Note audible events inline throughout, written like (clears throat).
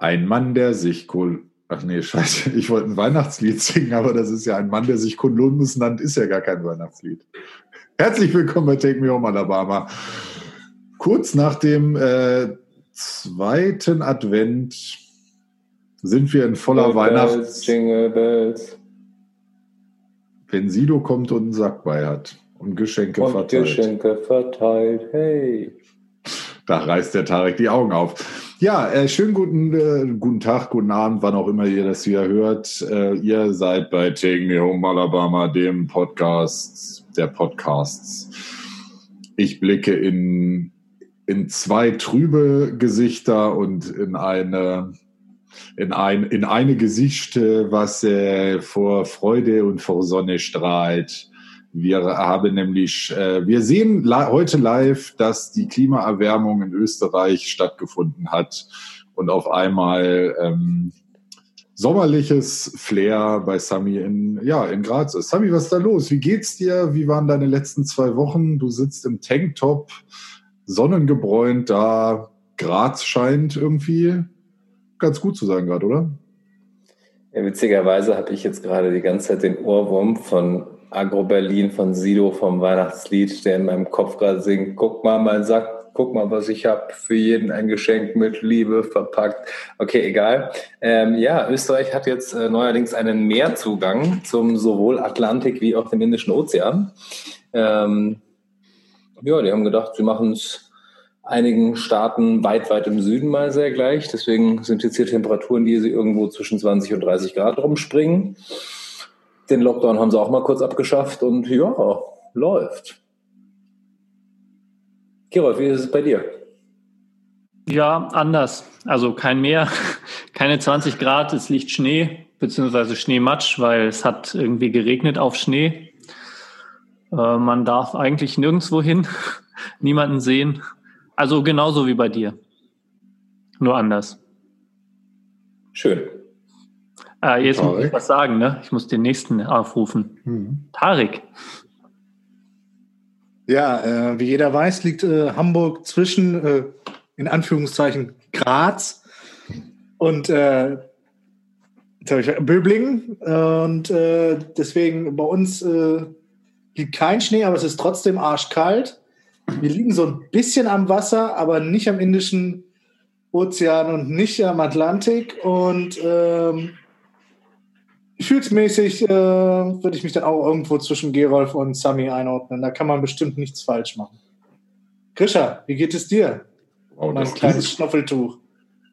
Ein Mann, der sich Kol Ach nee, scheiße, (laughs) ich wollte ein Weihnachtslied singen, aber das ist ja ein Mann, der sich Kolumbus nannt, ist ja gar kein Weihnachtslied. Herzlich willkommen bei Take Me Home Alabama. Kurz nach dem äh, zweiten Advent sind wir in voller Weihnachts... Jingle Bells. Wenn Sido kommt und einen Sack bei hat und Geschenke Und verteilt. Geschenke verteilt. Hey. Da reißt der Tarek die Augen auf. Ja, äh, schönen guten, äh, guten Tag, guten Abend, wann auch immer ihr das hier hört. Äh, ihr seid bei Take Me Home Alabama, dem Podcast der Podcasts. Ich blicke in, in zwei trübe Gesichter und in eine, in ein, in eine Gesicht, was äh, vor Freude und vor Sonne strahlt. Wir haben nämlich, äh, wir sehen heute live, dass die Klimaerwärmung in Österreich stattgefunden hat und auf einmal ähm, sommerliches Flair bei Sami in, ja, in Graz ist. Sami, was ist da los? Wie geht's dir? Wie waren deine letzten zwei Wochen? Du sitzt im Tanktop, sonnengebräunt da. Graz scheint irgendwie ganz gut zu sein gerade, oder? Ja, witzigerweise habe ich jetzt gerade die ganze Zeit den Ohrwurm von Agro Berlin, von Sido vom Weihnachtslied, der in meinem Kopf gerade singt. Guck mal, mein Sack, guck mal, was ich habe. Für jeden ein Geschenk mit Liebe verpackt. Okay, egal. Ähm, ja, Österreich hat jetzt äh, neuerdings einen Meerzugang zum sowohl Atlantik wie auch dem Indischen Ozean. Ähm, ja, die haben gedacht, sie machen es einigen Staaten weit, weit im Süden mal sehr gleich. Deswegen sind jetzt hier Temperaturen, die sie irgendwo zwischen 20 und 30 Grad rumspringen. Den Lockdown haben sie auch mal kurz abgeschafft und ja, läuft. Kirolf, wie ist es bei dir? Ja, anders. Also kein Meer, (laughs) keine 20 Grad, es liegt Schnee, beziehungsweise Schneematsch, weil es hat irgendwie geregnet auf Schnee. Äh, man darf eigentlich nirgendwo hin, (laughs) niemanden sehen. Also genauso wie bei dir. Nur anders. Schön. Äh, jetzt muss Tarek? ich was sagen, ne? Ich muss den nächsten aufrufen. Mhm. Tarek. Ja, äh, wie jeder weiß, liegt äh, Hamburg zwischen, äh, in Anführungszeichen, Graz und äh, Böblingen. Und äh, deswegen bei uns liegt kein Schnee, aber es ist trotzdem arschkalt. Wir liegen so ein bisschen am Wasser, aber nicht am Indischen Ozean und nicht am Atlantik. Und ähm, gefühlsmäßig äh, würde ich mich dann auch irgendwo zwischen Gerolf und Sami einordnen. Da kann man bestimmt nichts falsch machen. Grisha, wie geht es dir? Wow, mein dass, kleines du, Schnuffeltuch.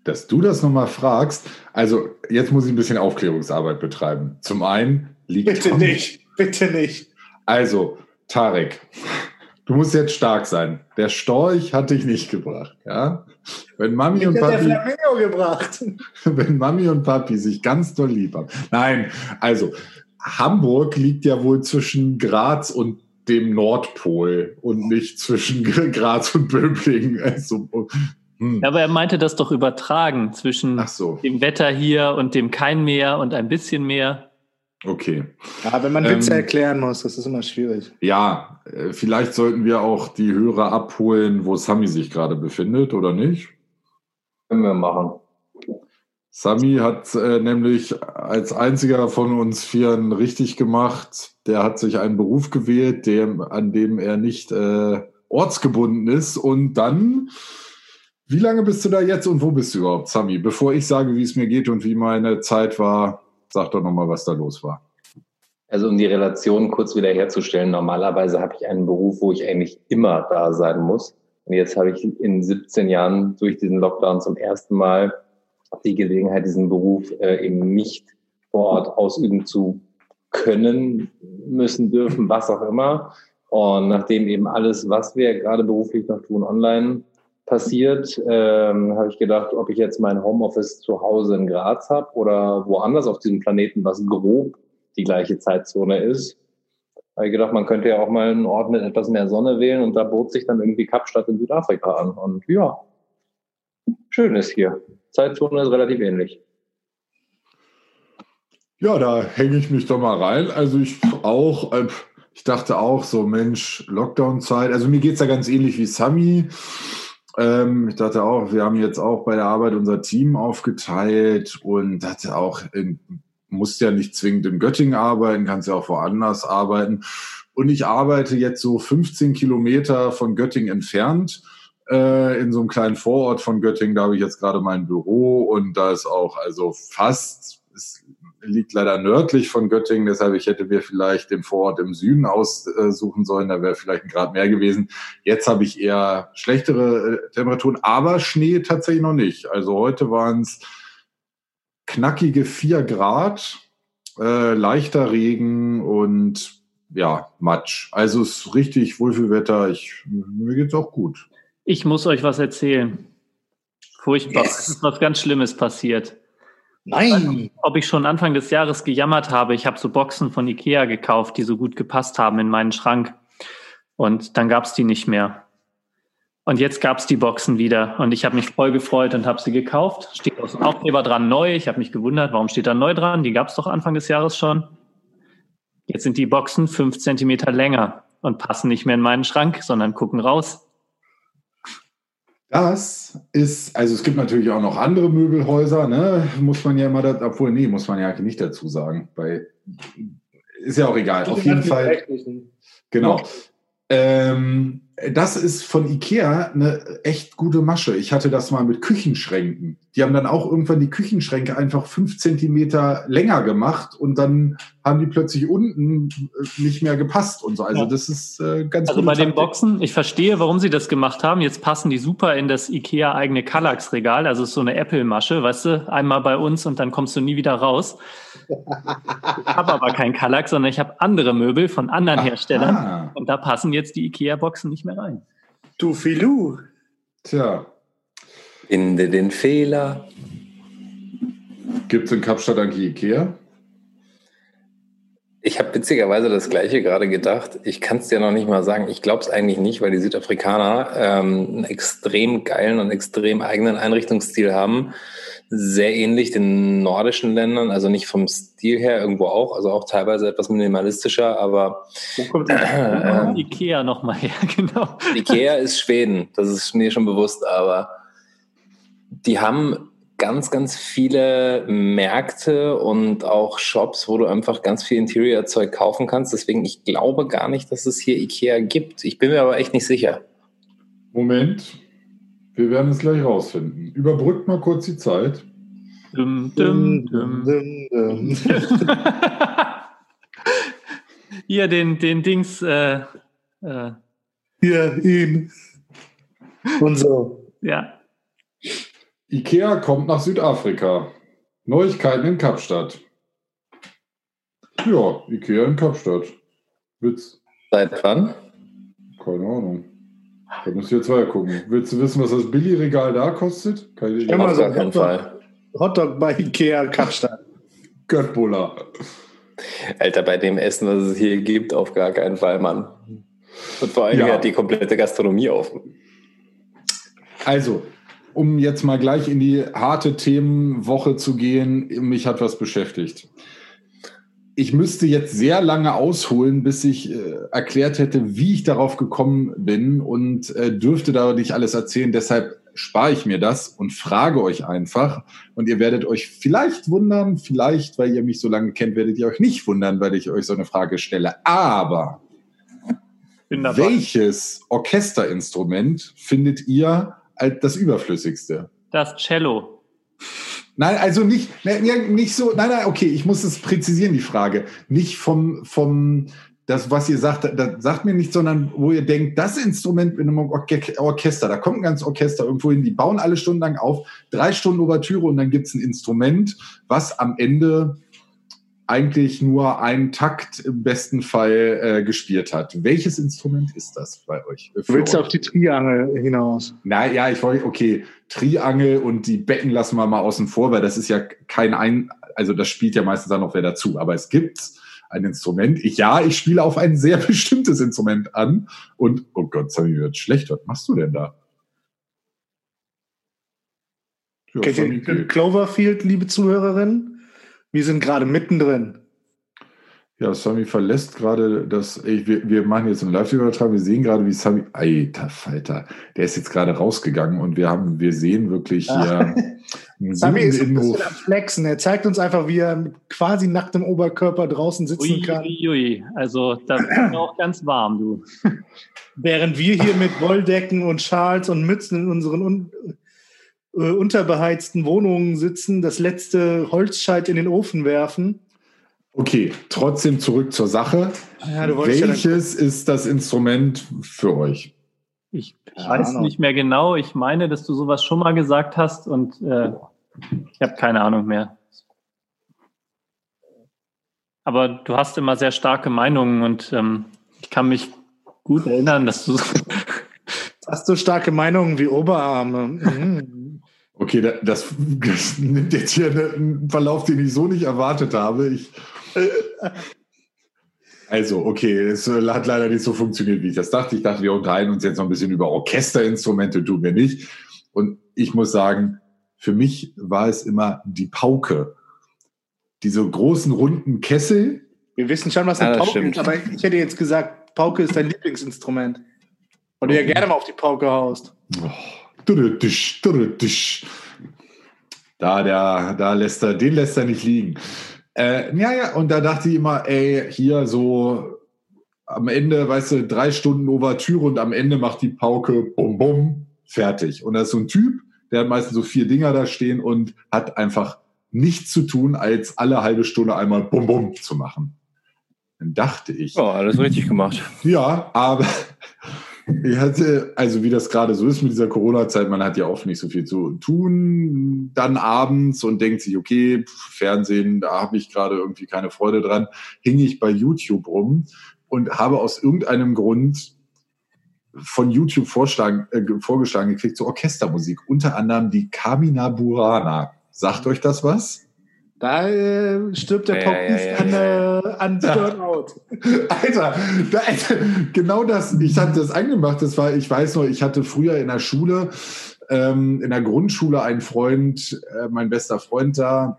dass du das nochmal fragst. Also, jetzt muss ich ein bisschen Aufklärungsarbeit betreiben. Zum einen liegt Bitte Hamburg- nicht, bitte nicht. Also, Tarek, du musst jetzt stark sein. Der Storch hat dich nicht gebracht, ja? Wenn Mami und hat der Papi, Flamingo gebracht. (laughs) wenn Mami und Papi sich ganz doll lieb haben. Nein, also, Hamburg liegt ja wohl zwischen Graz und dem Nordpol und nicht zwischen Graz und Böblingen. (laughs) Also, hm. Aber er meinte das doch übertragen zwischen so, dem Wetter hier und dem kein Meer und ein bisschen Meer. Okay. Ja, wenn man Witze Ähm, erklären muss, das ist immer schwierig. Ja, äh, vielleicht sollten wir auch die Hörer abholen, wo Sami sich gerade befindet, oder nicht? Können wir machen. Sami hat äh, nämlich als einziger von uns Vieren richtig gemacht. Der hat sich einen Beruf gewählt, dem, an dem er nicht äh, ortsgebunden ist. Und dann, wie lange bist du da jetzt und wo bist du überhaupt, Sami? Bevor ich sage, wie es mir geht und wie meine Zeit war, sag doch nochmal, was da los war. Also um die Relation kurz wieder herzustellen, normalerweise habe ich einen Beruf, wo ich eigentlich immer da sein muss. Und jetzt habe ich in 17 Jahren durch diesen Lockdown zum ersten Mal die Gelegenheit, diesen Beruf äh, eben nicht vor Ort ausüben zu können, müssen, dürfen, was auch immer. Und nachdem eben alles, was wir gerade beruflich noch tun, online passiert, ähm, habe ich gedacht, ob ich jetzt mein Homeoffice zu Hause in Graz habe oder woanders auf diesem Planeten, was grob die gleiche Zeitzone ist. Habe ich gedacht, man könnte ja auch mal einen Ort mit etwas mehr Sonne wählen und da bot sich dann irgendwie Kapstadt in Südafrika an. Und ja, schön ist hier. Zeitzone ist relativ ähnlich. Ja, da hänge ich mich doch mal rein. Also ich auch, äh, ich dachte auch so, Mensch, Lockdown-Zeit. Also mir geht's ja ganz ähnlich wie Sami. Ähm, ich dachte auch, wir haben jetzt auch bei der Arbeit unser Team aufgeteilt und dachte auch, in, musst ja nicht zwingend in Göttingen arbeiten, kannst ja auch woanders arbeiten. Und ich arbeite jetzt so 15 Kilometer von Göttingen entfernt äh, in so einem kleinen Vorort von Göttingen. Da habe ich jetzt gerade mein Büro und da ist auch also fast, es liegt leider nördlich von Göttingen, deshalb ich hätte mir vielleicht den Vorort im Süden aussuchen sollen, da wäre vielleicht ein Grad mehr gewesen. Jetzt habe ich eher schlechtere äh, Temperaturen, aber Schnee tatsächlich noch nicht. Also heute waren es knackige vier Grad, äh, leichter Regen und ja, Matsch. Also es ist richtig Wohlfühlwetter. Ich, mir geht's auch gut. Ich muss euch was erzählen. Furchtbar. Yes. Es ist was ganz Schlimmes passiert. Nein. Ob ich schon Anfang des Jahres gejammert habe, ich habe so Boxen von Ikea gekauft, die so gut gepasst haben in meinen Schrank. Und dann gab es die nicht mehr. Und jetzt gab es die Boxen wieder. Und ich habe mich voll gefreut und habe sie gekauft. Steht aus dem Aufkleber dran neu. Ich habe mich gewundert, warum steht da neu dran? Die gab es doch Anfang des Jahres schon. Jetzt sind die Boxen fünf Zentimeter länger und passen nicht mehr in meinen Schrank, sondern gucken raus. Das ist, also es gibt natürlich auch noch andere Möbelhäuser, ne? Muss man ja immer, da, obwohl, nee, muss man ja nicht dazu sagen. Bei, ist ja auch egal. Auf jeden Fall. Genau. Ähm, das ist von Ikea eine echt gute Masche. Ich hatte das mal mit Küchenschränken. Die haben dann auch irgendwann die Küchenschränke einfach fünf Zentimeter länger gemacht und dann haben die plötzlich unten äh, nicht mehr gepasst und so. Also ja. das ist äh, ganz Also bei Taktik. den Boxen, ich verstehe, warum sie das gemacht haben. Jetzt passen die super in das Ikea eigene Kallax-Regal. Also so eine Apple-Masche, weißt du, einmal bei uns und dann kommst du nie wieder raus. Ich habe aber kein Kallax, sondern ich habe andere Möbel von anderen Aha. Herstellern. Und da passen jetzt die IKEA-Boxen nicht mehr rein. Du Filou. Tja. Finde den Fehler. Gibt es in Kapstadt eigentlich Ikea? Ich habe witzigerweise das Gleiche gerade gedacht. Ich kann es dir noch nicht mal sagen. Ich glaube es eigentlich nicht, weil die Südafrikaner ähm, einen extrem geilen und extrem eigenen Einrichtungsstil haben sehr ähnlich den nordischen Ländern, also nicht vom Stil her irgendwo auch, also auch teilweise etwas minimalistischer, aber Wo kommt (clears throat) äh, Ikea nochmal her, (laughs) genau. Ikea ist Schweden, das ist mir schon bewusst, aber die haben ganz, ganz viele Märkte und auch Shops, wo du einfach ganz viel Interior-Zeug kaufen kannst. Deswegen, ich glaube gar nicht, dass es hier Ikea gibt. Ich bin mir aber echt nicht sicher. Moment. Wir werden es gleich rausfinden. Überbrückt mal kurz die Zeit. Dum, dum, dum. (laughs) Hier den, den Dings. Äh, äh. Hier, ihn. Und so. Ja. Ikea kommt nach Südafrika. Neuigkeiten in Kapstadt. Ja, Ikea in Kapstadt. Witz. Seit wann? Keine Ahnung. Da du jetzt weiter gucken. Willst du wissen, was das Billy-Regal da kostet? Keine Idee. Auf gar keinen Fall. Hotdog bei Ikea Kapstadt. (laughs) Göttbuller. Alter, bei dem Essen, was es hier gibt, auf gar keinen Fall, Mann. Und vor allem ja. hat die komplette Gastronomie auf. Also, um jetzt mal gleich in die harte Themenwoche zu gehen, mich hat was beschäftigt ich müsste jetzt sehr lange ausholen, bis ich äh, erklärt hätte, wie ich darauf gekommen bin und äh, dürfte da nicht alles erzählen. Deshalb spare ich mir das und frage euch einfach. Und ihr werdet euch vielleicht wundern, vielleicht, weil ihr mich so lange kennt, werdet ihr euch nicht wundern, weil ich euch so eine Frage stelle. Aber welches Orchesterinstrument findet ihr als das überflüssigste? Das Cello. Nein, also nicht, nicht so, nein, nein, okay, ich muss es präzisieren, die Frage. Nicht vom, vom, das, was ihr sagt, das sagt mir nicht, sondern wo ihr denkt, das Instrument in einem Orchester, da kommt ein ganzes Orchester irgendwo hin, die bauen alle Stunden lang auf, drei Stunden Ouvertüre und dann gibt's ein Instrument, was am Ende eigentlich nur einen Takt im besten Fall äh, gespielt hat. Welches Instrument ist das bei euch? Du willst du auf die Triangel hinaus? Na ja, ich wollte, okay, Triangel und die Becken lassen wir mal außen vor, weil das ist ja kein ein, also das spielt ja meistens dann noch wer dazu. Aber es gibt ein Instrument. Ich, ja, ich spiele auf ein sehr (laughs) bestimmtes Instrument an und, oh Gott, Sammy wird schlecht. Was machst du denn da? Ja, Cloverfield, liebe Zuhörerinnen? Wir sind gerade mittendrin. Ja, Sami verlässt gerade das. Ich, wir, wir machen jetzt einen Live-Übertrag. Wir sehen gerade, wie Sami. Alter Falter, der ist jetzt gerade rausgegangen und wir haben, wir sehen wirklich hier. (laughs) Sami ist ein bisschen am Flexen. Er zeigt uns einfach, wie er mit quasi nacktem Oberkörper draußen sitzen ui, kann. Ui, ui. Also da ist auch ganz warm, du. (laughs) Während wir hier mit Wolldecken und Schals und Mützen in unseren un äh, unterbeheizten Wohnungen sitzen, das letzte Holzscheit in den Ofen werfen. Okay, trotzdem zurück zur Sache. Ja, du Welches ist das Instrument für euch? Ich weiß nicht mehr genau. Ich meine, dass du sowas schon mal gesagt hast und äh, ich habe keine Ahnung mehr. Aber du hast immer sehr starke Meinungen und ähm, ich kann mich gut erinnern, dass du Hast du starke Meinungen wie Oberarme? (laughs) Mhm. Okay, da- das, das nimmt jetzt hier einen Verlauf, den ich so nicht erwartet habe. Ich, also, okay, es äh, hat leider nicht so funktioniert, wie ich das dachte. Ich dachte, wir unterhalten uns jetzt noch ein bisschen über Orchesterinstrumente, tun wir nicht. Und ich muss sagen, für mich war es immer die Pauke. Diese großen runden Kessel. Wir wissen schon, was Ja, eine das Pauke stimmt. ist, aber ich hätte jetzt gesagt, Pauke ist dein Lieblingsinstrument. Und du ja gerne mal auf die Pauke haust. Oh. Da, der, da lässt er, den lässt er nicht liegen. Äh, ja, ja, und da dachte ich immer, ey, hier so am Ende, weißt du, drei Stunden Ouvertüre und am Ende macht die Pauke bum bum, fertig. Und da ist so ein Typ, der hat meistens so vier Dinger da stehen und hat einfach nichts zu tun, als alle halbe Stunde einmal bum bum zu machen. Dann dachte ich, Oh, alles richtig gemacht. ja, aber (laughs) ich hatte, also wie das gerade so ist mit dieser Corona-Zeit, man hat ja oft nicht so viel zu tun, dann abends und denkt sich, okay, Fernsehen, da habe ich gerade irgendwie keine Freude dran, hing ich bei YouTube rum und habe aus irgendeinem Grund von YouTube äh, vorgeschlagen gekriegt, so Orchestermusik, unter anderem die Kamina Burana. Sagt euch das was? Da äh, stirbt der Ja, Paukist ja, ja, an, äh, an (laughs) Burnout. Alter, da, Alter, genau das, ich hatte das angemacht, das war, ich weiß noch, ich hatte früher in der Schule, ähm, in der Grundschule einen Freund, äh, mein bester Freund da,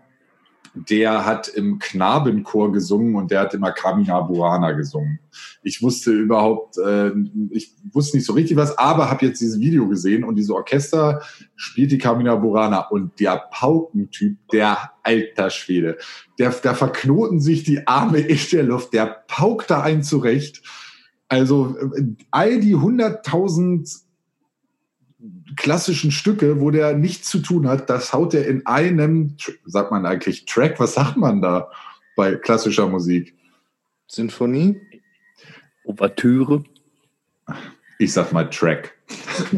der hat im Knabenchor gesungen und der hat immer Kamina Burana gesungen. Ich wusste überhaupt, äh, ich wusste nicht so richtig was, aber habe jetzt dieses Video gesehen und diese Orchester spielt die Kamina Burana und der Paukentyp, der alter Schwede, der, da verknoten sich die Arme in der Luft, der paukt da einen zurecht. Also äh, all die 100.000 klassischen Stücke, wo der nichts zu tun hat, das haut er in einem, sagt man eigentlich Track, was sagt man da bei klassischer Musik? Sinfonie? Ouvertüre. Ich sag mal Track.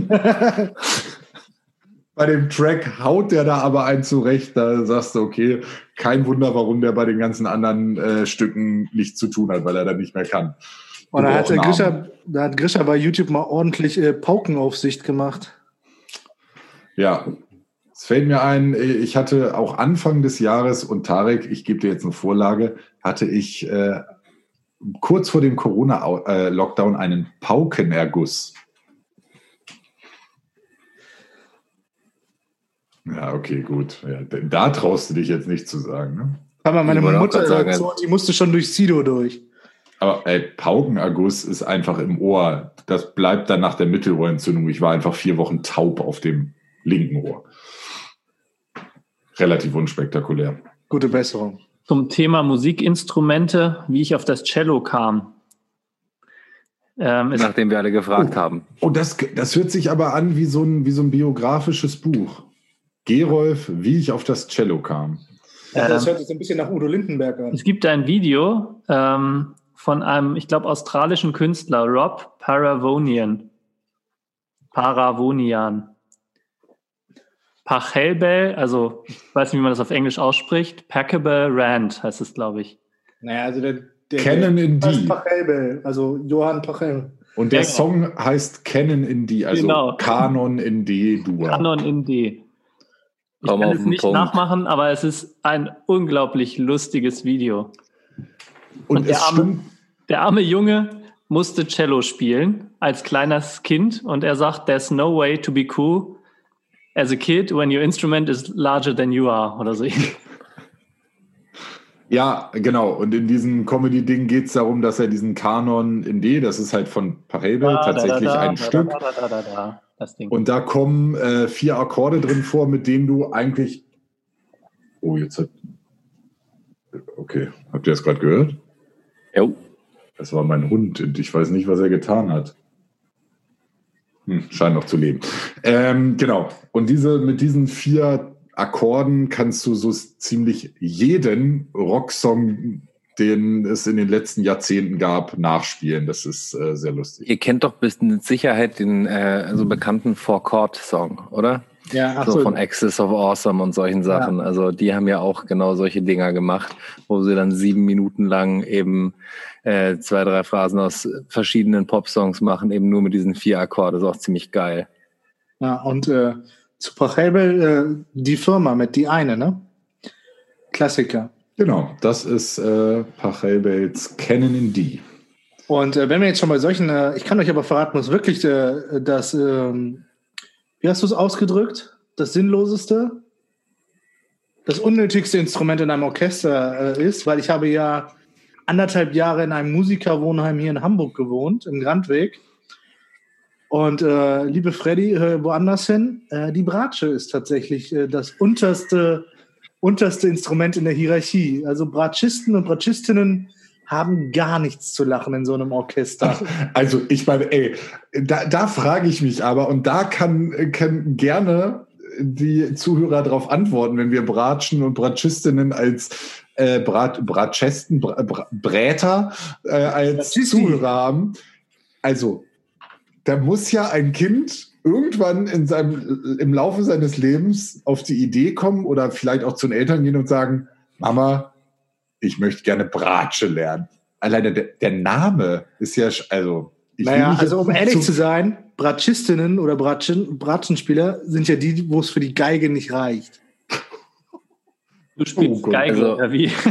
(laughs) Bei dem Track haut der da aber einen zurecht, da sagst du, okay, kein Wunder, warum der bei den ganzen anderen äh, Stücken nichts zu tun hat, weil er dann nicht mehr kann. Und da hat. Grisha, da hat Grisha bei YouTube mal ordentlich äh, Paukenaufsicht gemacht. Ja, es fällt mir ein, ich hatte auch Anfang des Jahres und Tarek, ich gebe dir jetzt eine Vorlage, hatte ich äh, kurz vor dem Corona-Lockdown einen Paukenerguss. Ja, okay, gut. Ja, da traust du dich jetzt nicht zu sagen. Ne? Aber meine Mutter, sagen, so, die musste schon durch Sido durch. Aber ey, Paukenerguss ist einfach im Ohr. Das bleibt dann nach der Mittelohrentzündung. Ich war einfach vier Wochen taub auf dem linken Ohr. Relativ unspektakulär. Gute Besserung. zum Thema Musikinstrumente, wie ich auf das Cello kam. Ähm, Nachdem wir alle gefragt haben. Oh, das, das hört sich aber an wie so ein, wie so ein biografisches Buch. Gerolf, wie ich auf das Cello kam. Das ähm, hört sich ein bisschen nach Udo Lindenberg an. es gibt ein Video ähm, von einem, ich glaube, australischen Künstler, Rob Paravonian. Paravonian. Pachelbel, also ich weiß nicht, wie man das auf Englisch ausspricht. Packable Rand heißt es, glaube ich. Naja, also der, der Canon in D. Pachelbel, also Johann Pachel. Und der genau. Song heißt Canon in D, also Genau. Kanon in D-Dur. Canon in D. Ich Komm kann es nicht Punkt. nachmachen, aber es ist ein unglaublich lustiges Video. Und, Und der Arme- Der arme Junge musste Cello spielen als kleines Kind und er sagt, there's no way to be cool as a kid when your instrument is larger than you are oder so. (laughs) Ja, genau. Und in diesem Comedy-Ding geht es darum, dass er diesen Kanon in D, das ist halt von Parabel, Da, da, tatsächlich da, da, ein Stück. Und da kommen äh, vier Akkorde drin vor, mit denen du eigentlich. Oh, jetzt hat. Okay, habt ihr das gerade gehört? Jo. Das war mein Hund und ich weiß nicht, was er getan hat. Hm, scheint noch zu leben. Ähm, genau. Und diese, mit diesen vier Akkorden kannst du so ziemlich jeden Rocksong, den es in den letzten Jahrzehnten gab, nachspielen. Das ist äh, sehr lustig. Ihr kennt doch mit Sicherheit den äh, so bekannten Four-Chord-Song, oder? Ja, so, so. von Axis of Awesome und solchen Sachen. Also die haben ja auch genau solche Dinger gemacht, wo sie dann sieben Minuten lang eben äh, zwei, drei Phrasen aus verschiedenen Pop-Songs machen, eben nur mit diesen vier Akkorden. Das ist auch ziemlich geil. Ja, und äh, zu Pachelbel, äh, die Firma mit die eine, ne? Klassiker. Genau, das ist äh, Pachelbels Canon in D. Und äh, wenn wir jetzt schon bei solchen, äh, ich kann euch aber verraten, was wirklich äh, das, ähm, wie hast du es ausgedrückt? Das sinnloseste, das unnötigste Instrument in einem Orchester äh, ist, weil ich habe ja anderthalb Jahre in einem Musikerwohnheim hier in Hamburg gewohnt, im Grandweg. Und äh, liebe Freddy, hör woanders hin. Äh, die Bratsche ist tatsächlich äh, das unterste, unterste Instrument in der Hierarchie. Also Bratschisten und Bratschistinnen haben gar nichts zu lachen in so einem Orchester. Also ich meine, ey, da, da frage ich mich aber, und da kann, kann gerne die Zuhörer darauf antworten, wenn wir Bratschen und Bratschistinnen als äh, Brat, Bratschesten, Bra, Bra, Bräter äh, als. Zuhörer haben. Also, da muss ja ein Kind irgendwann in seinem, im Laufe seines Lebens auf die Idee kommen oder vielleicht auch zu den Eltern gehen und sagen, Mama, ich möchte gerne Bratsche lernen. Alleine der, der Name ist ja, also. Naja, also um ehrlich zu- zu sein, Bratschistinnen oder Bratschen, Bratschenspieler sind ja die, wo es für die Geige nicht reicht. du spielst Oh Gott. Geige, Also- oder wie? (laughs)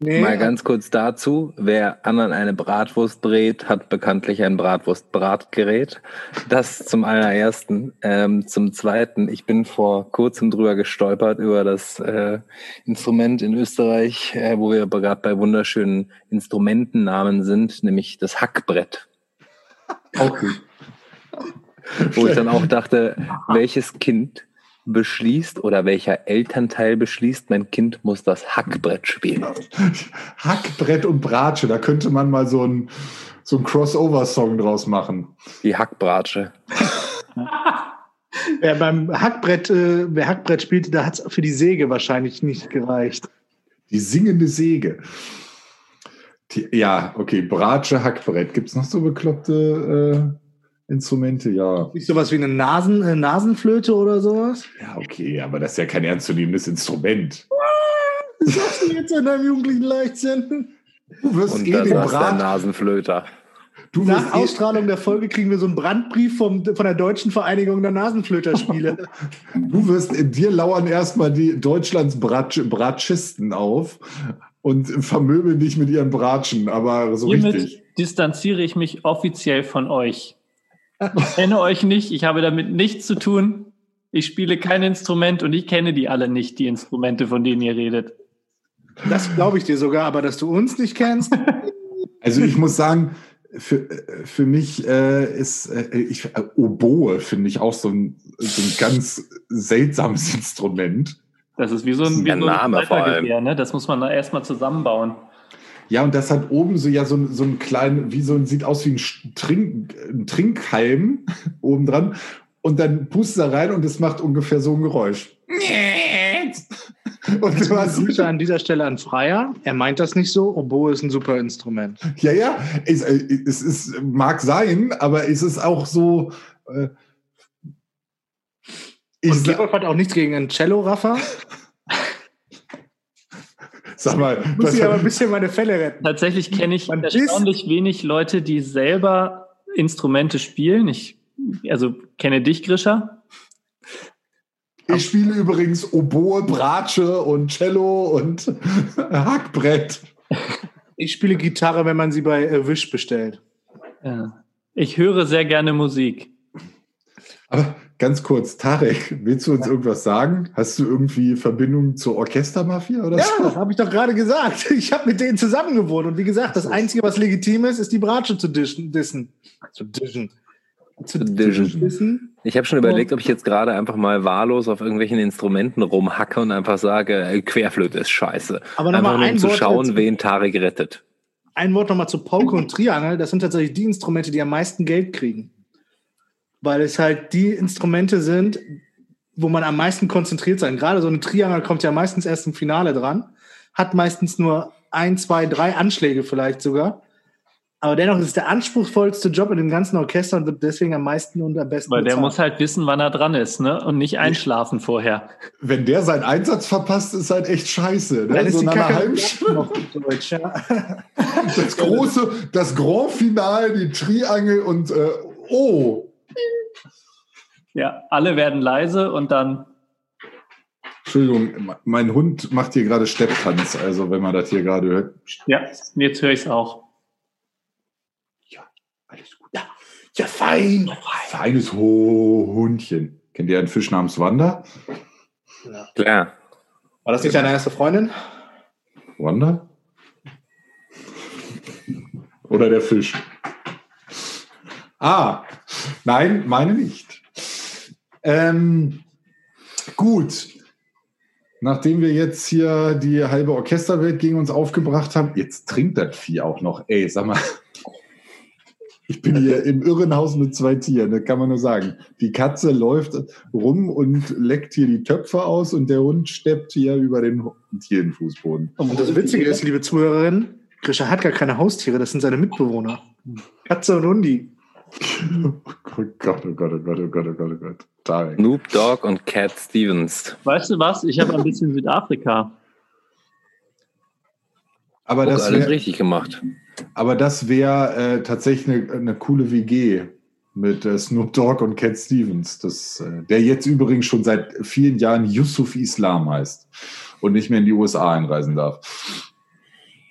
Nee, Mal ganz kurz dazu, wer anderen eine Bratwurst brät, hat bekanntlich ein Bratwurst-Bratgerät. Das zum allerersten. Ähm, zum zweiten, ich bin vor kurzem drüber gestolpert über das äh, Instrument in Österreich, äh, wo wir gerade bei wunderschönen Instrumentennamen sind, nämlich das Hackbrett. (laughs) Okay. Wo ich dann auch dachte, welches Kind beschließt oder welcher Elternteil beschließt, mein Kind muss das Hackbrett spielen. (laughs) Hackbrett und Bratsche, da könnte man mal so ein, so ein Crossover-Song draus machen. Die Hackbratsche. (laughs) wer beim Hackbrett, äh, wer Hackbrett spielte, da hat es für die Säge wahrscheinlich nicht gereicht. Die singende Säge. Die, ja, okay, Bratsche, Hackbrett. Gibt es noch so bekloppte äh, Instrumente? Ja. Nicht sowas wie eine Nasen, äh, Nasenflöte oder sowas? Ja, okay, aber das ist ja kein ernstzunehmendes Instrument. Das sagst du jetzt in deinem jugendlichen Leichtsinn? Du wirst Und eh den saß der Brat. Nasenflöter. Du Nach wirst eh, Ausstrahlung der Folge kriegen wir so einen Brandbrief vom, von der Deutschen Vereinigung der Nasenflöterspiele. (laughs) du wirst in dir lauern erstmal die Deutschlands Bratsch, Bratschisten auf und vermöbeln dich mit ihren Bratschen, aber so Hiermit richtig. distanziere ich mich offiziell von euch. Ich kenne euch nicht, ich habe damit nichts zu tun. Ich spiele kein Instrument und ich kenne die alle nicht, die Instrumente, von denen ihr redet. Das glaube ich dir sogar, aber dass du uns nicht kennst. (laughs) Also ich muss sagen, für, für mich äh, ist äh, ich, äh, Oboe, finde ich auch so ein, so ein ganz seltsames (laughs) Instrument. Das ist wie so ein, wie so ein Name vor allem. Ne? Das muss man da erstmal zusammenbauen. Ja, und das hat oben so ja so, ein- so ein kleinen, wie so ein, sieht aus wie ein, Trink, ein Trinkhalm (laughs) oben dran. Und dann pust da rein und es macht ungefähr so ein Geräusch. (laughs) Und du hast, Grüße an dieser Stelle an Freier. Er meint das nicht so. Oboe ist ein super Instrument. ja, ja, es, äh, es ist, mag sein, aber es ist auch so. Äh, ich Und Gerolf hat auch nichts gegen einen Cello-Raffer. (laughs) sag mal, Muss was, ich aber ein bisschen meine Fälle retten. Tatsächlich kenne ich Man erstaunlich wenig Leute, die selber Instrumente spielen. Ich also kenne dich, Grisha. ich spiele übrigens Oboe, Bratsche und Cello und (laughs) Hackbrett. Ich spiele Gitarre, wenn man sie bei äh, Wish bestellt. Ja. Ich höre sehr gerne Musik. Aber ganz kurz, Tarek, willst du uns irgendwas sagen? Hast du irgendwie Verbindung zur Orchestermafia oder Ja, so? habe ich doch gerade gesagt. (laughs) Ich habe mit denen zusammen gewohnt. Und wie gesagt, das Einzige, was legitim ist, ist die Bratsche zu dischen. dissen. Zu dischen. Zu dischen. dissen. Ich habe schon überlegt, ob ich jetzt gerade einfach mal wahllos auf irgendwelchen Instrumenten rumhacke und einfach sage, äh, Querflöte ist scheiße. Aber noch einfach mal nur, um zu Wort schauen, wen Tarek rettet. Ein Wort nochmal zu Pauke und Triangel. Das sind tatsächlich die Instrumente, die am meisten Geld kriegen. Weil es halt die Instrumente sind, wo man am meisten konzentriert sein. Gerade so ein Triangel kommt ja meistens erst im Finale dran, hat meistens nur ein, zwei, drei Anschläge vielleicht sogar. Aber dennoch ist es der anspruchsvollste Job in dem ganzen Orchester und wird deswegen am meisten und am besten Weil der bezahlt. muss halt wissen, wann er dran ist, ne? Und nicht einschlafen vorher. Wenn der seinen Einsatz verpasst, ist halt echt scheiße. Dann Ne? ist So die Kacke noch Deutsch, ja. Das große, das Grand Finale, die Triangel und äh, oh, Ja, alle werden leise und dann. Entschuldigung, mein Hund macht hier gerade Stepptanz, also wenn man das hier gerade hört. Ja, jetzt höre ich es auch. Alles gut. ja, fein. Feines Ho Hundchen. Kennt ihr einen Fisch namens Wanda? Klar. War das nicht deine erste Freundin? Wanda? Oder der Fisch? Ah, nein, meine nicht. Ähm, gut. Nachdem wir jetzt hier die halbe Orchesterwelt gegen uns aufgebracht haben, jetzt trinkt das Vieh auch noch. Ey, sag mal, ich bin hier im Irrenhaus mit zwei Tieren, das kann man nur sagen. Die Katze läuft rum und leckt hier die Töpfe aus und der Hund steppt hier über den Tierenfußboden. Und das Witzige ist, liebe Zuhörerinnen, Grisha hat gar keine Haustiere, das sind seine Mitbewohner. Katze und Hundi. Oh Gott, oh Gott, oh Gott, oh Gott, oh Gott, oh Gott. Tarek. Snoop Dogg und Cat Stevens. Weißt du was? Ich habe ein bisschen Südafrika. Aber Guck, das alles wäre richtig gemacht. aber das wär, äh, tatsächlich eine, eine coole WG mit äh, Snoop Dogg und Cat Stevens, das, äh, der jetzt übrigens schon seit vielen Jahren Yusuf Islam heißt und nicht mehr in die USA einreisen darf.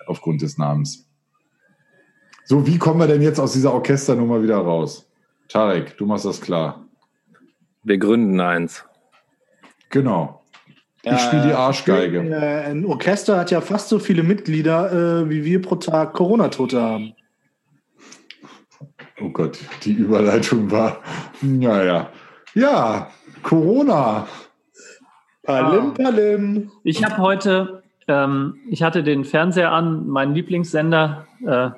Aufgrund des Namens. So, wie kommen wir denn jetzt aus dieser Orchesternummer wieder raus? Tarek, du machst das klar. Wir gründen eins. Genau. Ich spiele die Arschgeige. Äh, Ein Orchester hat ja fast so viele Mitglieder, äh, wie wir pro Tag Corona-Tote haben. Oh Gott, die Überleitung war. Naja. Ja, Corona. Palim, palim. Ich habe heute, ähm, ich hatte den Fernseher an, meinen Lieblingssender, äh,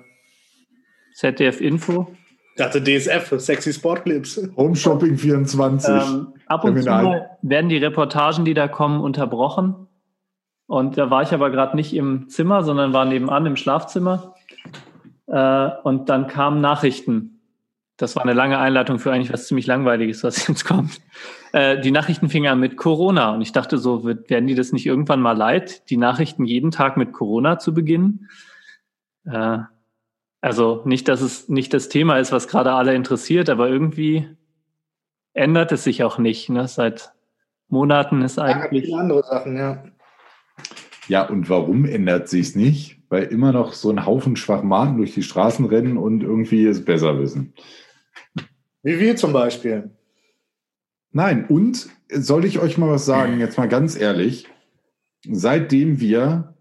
ZDF Info. Ich dachte DSF, Sexy Sportclips. Home Shopping 24. Ähm, ab und zu Kriminal. mal werden die Reportagen, die da kommen, unterbrochen. Und da war ich aber gerade nicht im Zimmer, sondern war nebenan im Schlafzimmer. Äh, und dann kamen Nachrichten. Das war eine lange Einleitung für eigentlich was ziemlich Langweiliges, was jetzt kommt. Äh, die Nachrichten fingen an mit Corona. Und ich dachte so, wird, werden die das nicht irgendwann mal leid, die Nachrichten jeden Tag mit Corona zu beginnen? Äh, also nicht, dass es nicht das Thema ist, was gerade alle interessiert, aber irgendwie ändert es sich auch nicht. Ne? Seit Monaten ist Ja, eigentlich. viele andere Sachen, ja. Ja, und warum ändert sich's nicht? Weil immer noch so ein Haufen Schwachmaten durch die Straßen rennen und irgendwie es besser wissen. Wie wir zum Beispiel. Nein, und soll ich euch mal was sagen, jetzt mal ganz ehrlich, seitdem wir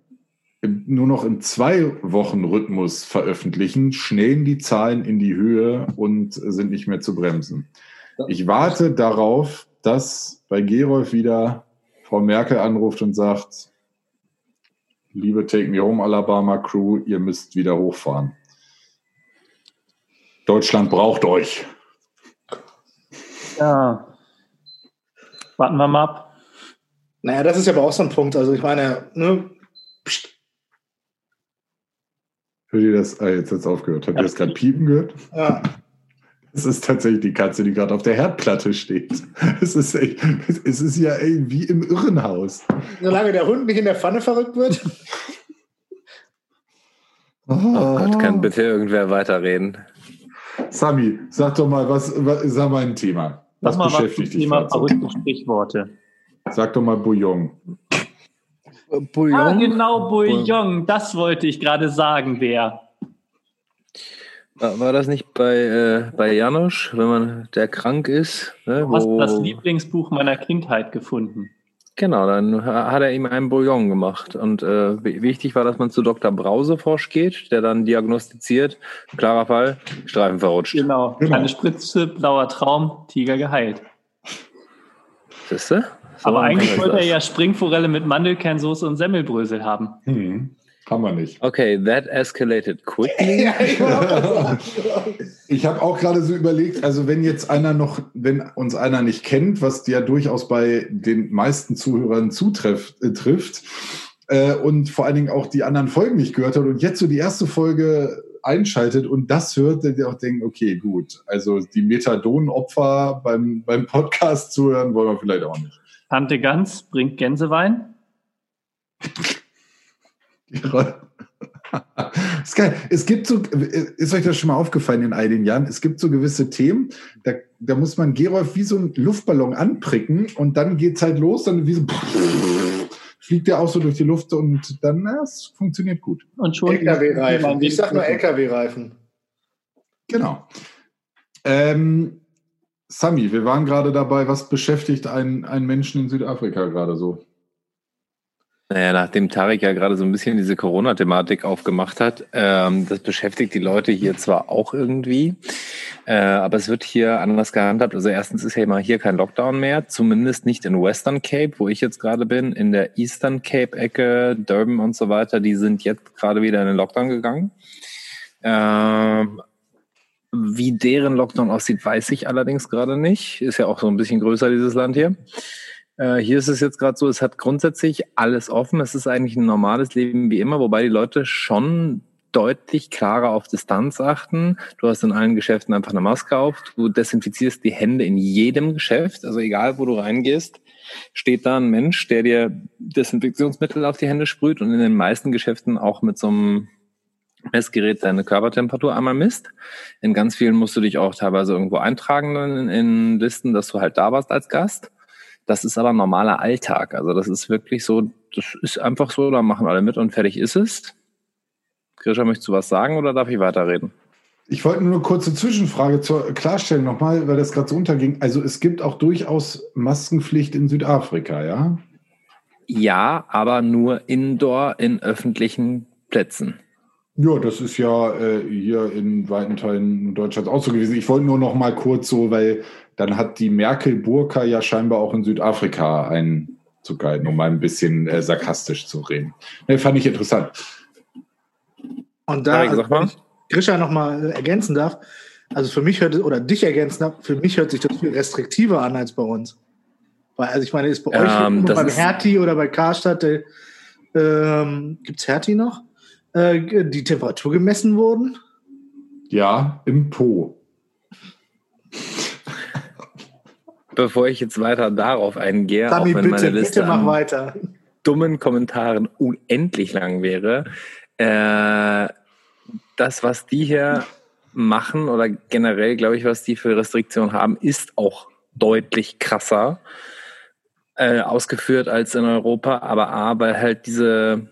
nur noch im Zwei-Wochen-Rhythmus veröffentlichen, schnellen die Zahlen in die Höhe und sind nicht mehr zu bremsen. Ich warte darauf, dass bei Gerolf wieder Frau Merkel anruft und sagt, liebe Take Me Home Alabama Crew, ihr müsst wieder hochfahren. Deutschland braucht euch. Ja. Warten wir mal ab. Naja, das ist ja aber auch so ein Punkt. Also ich meine, ne, Hört ihr das? Ah, jetzt hat es aufgehört. Habt ihr das gerade piepen gehört? ja. Es ist tatsächlich die Katze, die gerade auf der Herdplatte steht. Es ist, echt, es ist ja ey, wie im Irrenhaus. solange der Hund nicht in der Pfanne verrückt wird. (laughs) Oh Gott, kann bitte irgendwer weiterreden? Sami, sag doch mal, was, was sag mal ein Thema. Was mal was beschäftigt dich Thema verrückte Sprichworte. Sag doch mal Bouillon. Ah, genau, Bouillon. Das wollte ich gerade sagen, wer. War das nicht bei, äh, bei Janosch, wenn man der krank ist? Ne, Du hast wo- das Lieblingsbuch meiner Kindheit gefunden. Genau, dann ha- hat er ihm einen Bouillon gemacht. Und äh, wi- wichtig war, dass man zu Dr. Brauseforsch geht, der dann diagnostiziert, klarer Fall, Streifen verrutscht. Genau. Genau. Kleine Spritze, blauer Traum, Tiger geheilt. Siehst du? So Aber eigentlich wollte er ja Springforelle mit Mandelkernsoße und Semmelbrösel haben. Hm, haben wir nicht. Okay, that escalated quickly. (laughs) Ich habe auch gerade so überlegt, also wenn jetzt einer noch, wenn uns einer nicht kennt, was ja durchaus bei den meisten Zuhörern zutrifft, äh, trifft, äh, und vor allen Dingen auch die anderen Folgen nicht gehört hat und jetzt so die erste Folge einschaltet und das hört, der dir auch denkt, okay, gut, also die Methadon-Opfer beim, beim Podcast zuhören wollen wir vielleicht auch nicht. Tante Gans bringt Gänsewein. ist geil. Es gibt so, ist euch das schon mal aufgefallen in all den Jahren? Es gibt so gewisse Themen, da, da muss man Gerolf wie so einen Luftballon anpricken und dann geht's halt los, dann wie so (laughs) fliegt der auch so durch die Luft und dann, na, es funktioniert gut. Und schon. LKW-Reifen. Ich sag nur LKW-Reifen. Genau. Ähm, Sami, wir waren gerade dabei, was beschäftigt einen, einen Menschen in Südafrika gerade so? Naja, nachdem Tarek ja gerade so ein bisschen diese Corona-Thematik aufgemacht hat, ähm, das beschäftigt die Leute hier zwar auch irgendwie, äh, aber es wird hier anders gehandhabt. Also erstens ist ja mal hier kein Lockdown mehr, zumindest nicht in Western Cape, wo ich jetzt gerade bin, in der Eastern Cape-Ecke, Durban und so weiter, die sind jetzt gerade wieder in den Lockdown gegangen. Ähm, wie deren Lockdown aussieht, weiß ich allerdings gerade nicht. Ist ja auch so ein bisschen größer, dieses Land hier. Äh, hier ist es jetzt gerade so, es hat grundsätzlich alles offen. Es ist eigentlich ein normales Leben wie immer, wobei die Leute schon deutlich klarer auf Distanz achten. Du hast in allen Geschäften einfach eine Maske auf. Du desinfizierst die Hände in jedem Geschäft. Also egal, wo du reingehst, steht da ein Mensch, der dir Desinfektionsmittel auf die Hände sprüht und in den meisten Geschäften auch mit so einem Messgerät deine Körpertemperatur einmal misst. In ganz vielen musst du dich auch teilweise irgendwo eintragen in, in Listen, dass du halt da warst als Gast. Das ist aber normaler Alltag. Also das ist wirklich so, das ist einfach so, da machen alle mit und fertig ist es. Grisha, möchtest du was sagen oder darf ich weiterreden? Ich wollte nur eine kurze Zwischenfrage zur klarstellen nochmal, weil das gerade so unterging. Also es gibt auch durchaus Maskenpflicht in Südafrika, ja? Ja, aber nur indoor in öffentlichen Plätzen. Ja, das ist ja äh, hier in weiten Teilen Deutschlands auch so gewesen. Ich wollte nur noch mal kurz so, weil dann hat die Merkel-Burka ja scheinbar auch in Südafrika Einzug gehalten, um mal ein bisschen äh, sarkastisch zu reden. Ne, fand ich interessant. Und da, also, mal. wenn ich Grisha nochmal ergänzen darf, also für mich hört es, oder dich ergänzen darf, für mich hört sich das viel restriktiver an als bei uns. Weil, also ich meine, ist bei euch Ähm, das beim Hertie oder bei Karstadt, äh, ähm, gibt es Hertie noch, äh, die Temperatur gemessen wurden? Ja, im Po. Bevor ich jetzt weiter darauf eingehe, auch Sami, wenn meine bitte, Liste bitte mach an weiter. dummen Kommentaren unendlich lang wäre, äh, das, was die hier machen oder generell, glaube ich, was die für Restriktionen haben, ist auch deutlich krasser äh, ausgeführt als in Europa. Aber A, weil halt diese,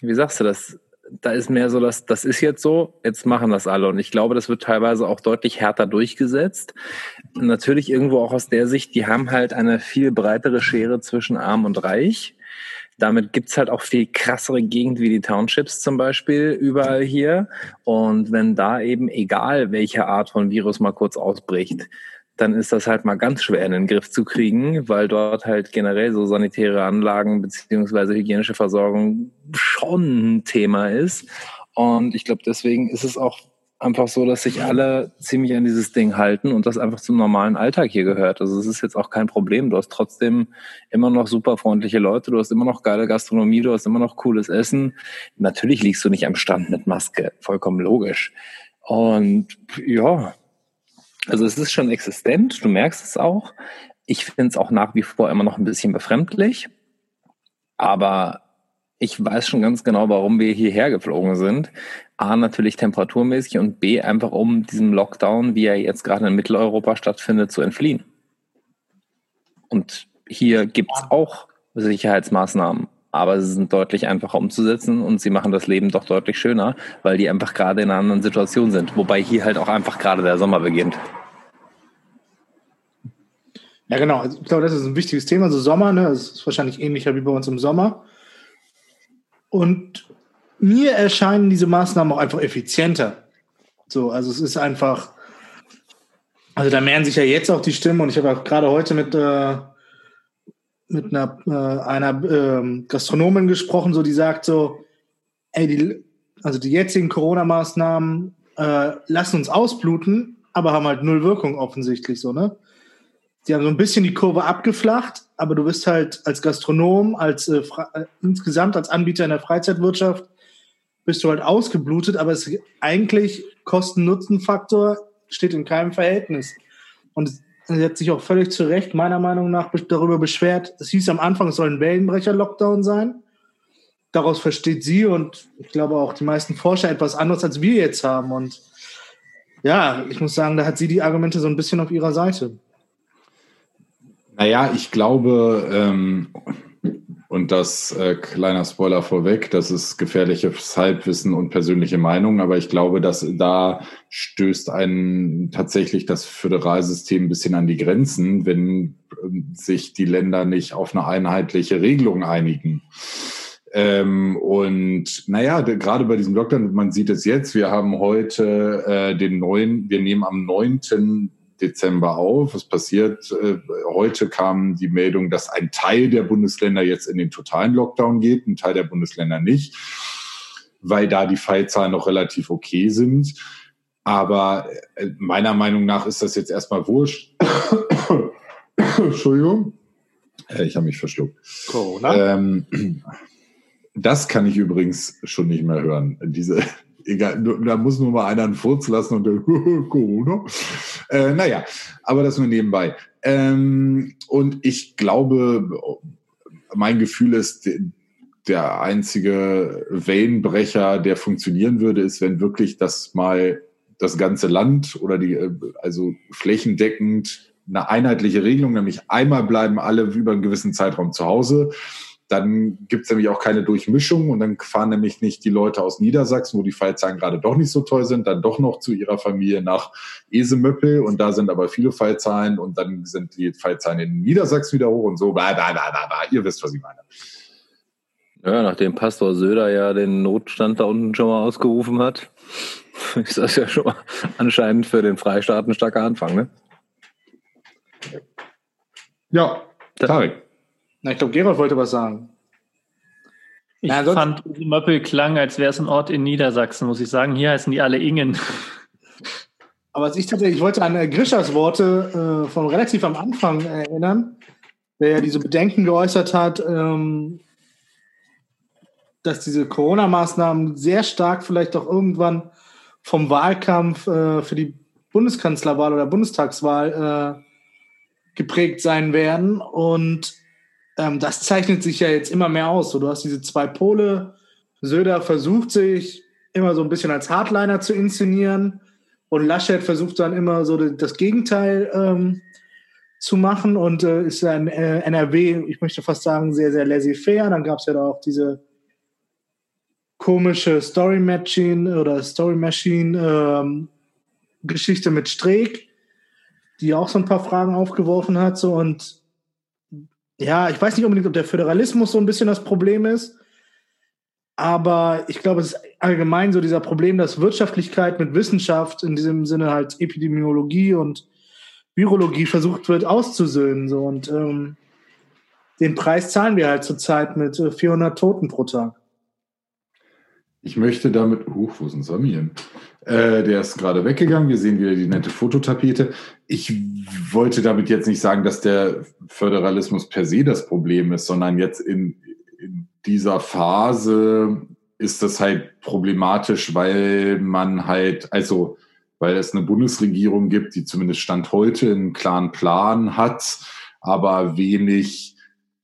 wie sagst du das, da ist mehr so, dass das ist jetzt so, jetzt machen das alle. Und ich glaube, das wird teilweise auch deutlich härter durchgesetzt. Natürlich irgendwo auch aus der Sicht, die haben halt eine viel breitere Schere zwischen arm und reich. Damit gibt's halt auch viel krassere Gegend wie die Townships zum Beispiel überall hier. Und wenn da eben egal welche Art von Virus mal kurz ausbricht, dann ist das halt mal ganz schwer in den Griff zu kriegen, weil dort halt generell so sanitäre Anlagen beziehungsweise hygienische Versorgung schon ein Thema ist. Und ich glaube, deswegen ist es auch einfach so, dass sich alle ziemlich an dieses Ding halten und das einfach zum normalen Alltag hier gehört. Also es ist jetzt auch kein Problem. Du hast trotzdem immer noch super freundliche Leute, du hast immer noch geile Gastronomie, du hast immer noch cooles Essen. Natürlich liegst du nicht am Stand mit Maske, vollkommen logisch. Und ja, also es ist schon existent, du merkst es auch. Ich finde es auch nach wie vor immer noch ein bisschen befremdlich. Aber ich weiß schon ganz genau, warum wir hierher geflogen sind. A, natürlich temperaturmäßig und B, einfach um diesem Lockdown, wie er jetzt gerade in Mitteleuropa stattfindet, zu entfliehen. Und hier gibt's auch Sicherheitsmaßnahmen. Aber sie sind deutlich einfacher umzusetzen und sie machen das Leben doch deutlich schöner, weil die einfach gerade in einer anderen Situation sind. Wobei hier halt auch einfach gerade der Sommer beginnt. Ja, genau. Also ich glaube, das ist ein wichtiges Thema. Also Sommer, ne, das ist wahrscheinlich ähnlicher wie bei uns im Sommer. Und mir erscheinen diese Maßnahmen auch einfach effizienter. So, also es ist einfach, also da mehren sich ja jetzt auch die Stimmen und ich habe auch gerade heute mit, äh, mit einer, äh, einer äh, Gastronomin gesprochen, so die sagt so, ey, die, also die jetzigen Corona-Maßnahmen äh, lassen uns ausbluten, aber haben halt null Wirkung offensichtlich so, ne? Die haben so ein bisschen die Kurve abgeflacht, aber du bist halt als Gastronom, als äh, äh, insgesamt als Anbieter in der Freizeitwirtschaft, bist du halt ausgeblutet, aber es eigentlich Kosten-Nutzen-Faktor steht in keinem Verhältnis. Und sie hat sich auch völlig zu Recht meiner Meinung nach darüber beschwert. Es hieß am Anfang, es soll ein Wellenbrecher-Lockdown sein. Daraus versteht sie und ich glaube auch die meisten Forscher etwas anderes, als wir jetzt haben. Und ja, ich muss sagen, da hat sie die Argumente so ein bisschen auf ihrer Seite. Naja, ich glaube, ähm, und das äh, kleiner Spoiler vorweg, das ist gefährliches Halbwissen und persönliche Meinung, aber ich glaube, dass da stößt ein tatsächlich das Föderalsystem ein bisschen an die Grenzen, wenn äh, sich die Länder nicht auf eine einheitliche Regelung einigen. Ähm, und naja, gerade bei diesem Lockdown, man sieht es jetzt, wir haben heute äh, den neuen, wir nehmen am 9. Dezember auf. Was passiert? Äh, heute kam die Meldung, dass ein Teil der Bundesländer jetzt in den totalen Lockdown geht, ein Teil der Bundesländer nicht, weil da die Fallzahlen noch relativ okay sind. Aber äh, meiner Meinung nach ist das jetzt erstmal wurscht. (coughs) Entschuldigung. Äh, ich habe mich verschluckt. Corona. Ähm, das kann ich übrigens schon nicht mehr hören. Diese, egal, da muss nur mal einer einen Furz lassen und dann (laughs) Corona. Äh, naja, aber das nur nebenbei. Ähm, und ich glaube, mein Gefühl ist, der einzige Wellenbrecher, der funktionieren würde, ist, wenn wirklich das mal das ganze Land oder die, also flächendeckend eine einheitliche Regelung, nämlich einmal bleiben alle über einen gewissen Zeitraum zu Hause dann gibt es nämlich auch keine Durchmischung und dann fahren nämlich nicht die Leute aus Niedersachsen, wo die Fallzahlen gerade doch nicht so toll sind, dann doch noch zu ihrer Familie nach Esemöppel und da sind aber viele Fallzahlen und dann sind die Fallzahlen in Niedersachsen wieder hoch und so. Bla, bla, bla, bla, Ihr wisst, was ich meine. Ja, nachdem Pastor Söder ja den Notstand da unten schon mal ausgerufen hat, (laughs) ist das ja schon mal anscheinend für den Freistaat ein starker Anfang, ne? Ja, Tarek. Na, ich glaube, Gerald wollte was sagen. Ich Na, fand, Möppel klang, als wäre es ein Ort in Niedersachsen, muss ich sagen. Hier heißen die alle Ingen. (laughs) Aber ich tatsächlich, ich wollte an äh, Grischers Worte äh, von relativ am Anfang erinnern, der ja diese Bedenken geäußert hat, ähm, dass diese Corona-Maßnahmen sehr stark vielleicht auch irgendwann vom Wahlkampf äh, für die Bundeskanzlerwahl oder Bundestagswahl äh, geprägt sein werden. Und ähm, das zeichnet sich ja jetzt immer mehr aus. So, du hast diese zwei Pole. Söder versucht sich immer so ein bisschen als Hardliner zu inszenieren und Laschet versucht dann immer so das Gegenteil ähm, zu machen und äh, ist ein äh, NRW, ich möchte fast sagen, sehr, sehr laissez-faire. Dann gab es ja da auch diese komische Story Machine oder Story Machine ähm, Geschichte mit Streeck, die auch so ein paar Fragen aufgeworfen hat. So und ja, ich weiß nicht unbedingt, ob der Föderalismus so ein bisschen das Problem ist, aber ich glaube, es ist allgemein so dieser Problem, dass Wirtschaftlichkeit mit Wissenschaft, in diesem Sinne halt Epidemiologie und Virologie versucht wird auszusöhnen. So. Und ähm, den Preis zahlen wir halt zurzeit mit 400 äh, Toten pro Tag. Ich möchte damit, huch, wo denn Samir? Äh, der ist gerade weggegangen. Wir sehen wieder die nette Fototapete. Ich wollte damit jetzt nicht sagen, dass der Föderalismus per se das Problem ist, sondern jetzt in, in dieser Phase ist das halt problematisch, weil man halt, also weil es eine Bundesregierung gibt, die zumindest Stand heute einen klaren Plan hat, aber wenig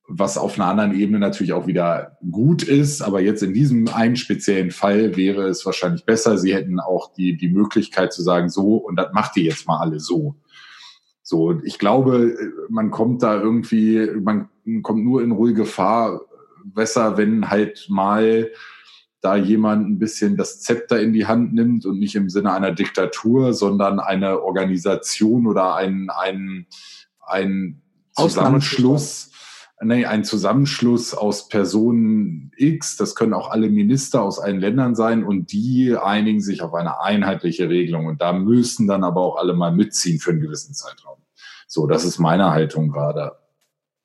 was auf einer anderen Ebene natürlich auch wieder gut ist. Aber jetzt in diesem einen speziellen Fall wäre es wahrscheinlich besser. Sie hätten auch die, die Möglichkeit zu sagen, so, und das macht ihr jetzt mal alle so. So, ich glaube, man kommt da irgendwie, man kommt nur in ruhige Gefahr, besser, wenn halt mal da jemand ein bisschen das Zepter in die Hand nimmt und nicht im Sinne einer Diktatur, sondern eine Organisation oder ein, ein, ein Zusammenschluss, nee, ein Zusammenschluss aus Personen X, das können auch alle Minister aus allen Ländern sein und die einigen sich auf eine einheitliche Regelung und da müssen dann aber auch alle mal mitziehen für einen gewissen Zeitraum. So, das ist meine Haltung gerade.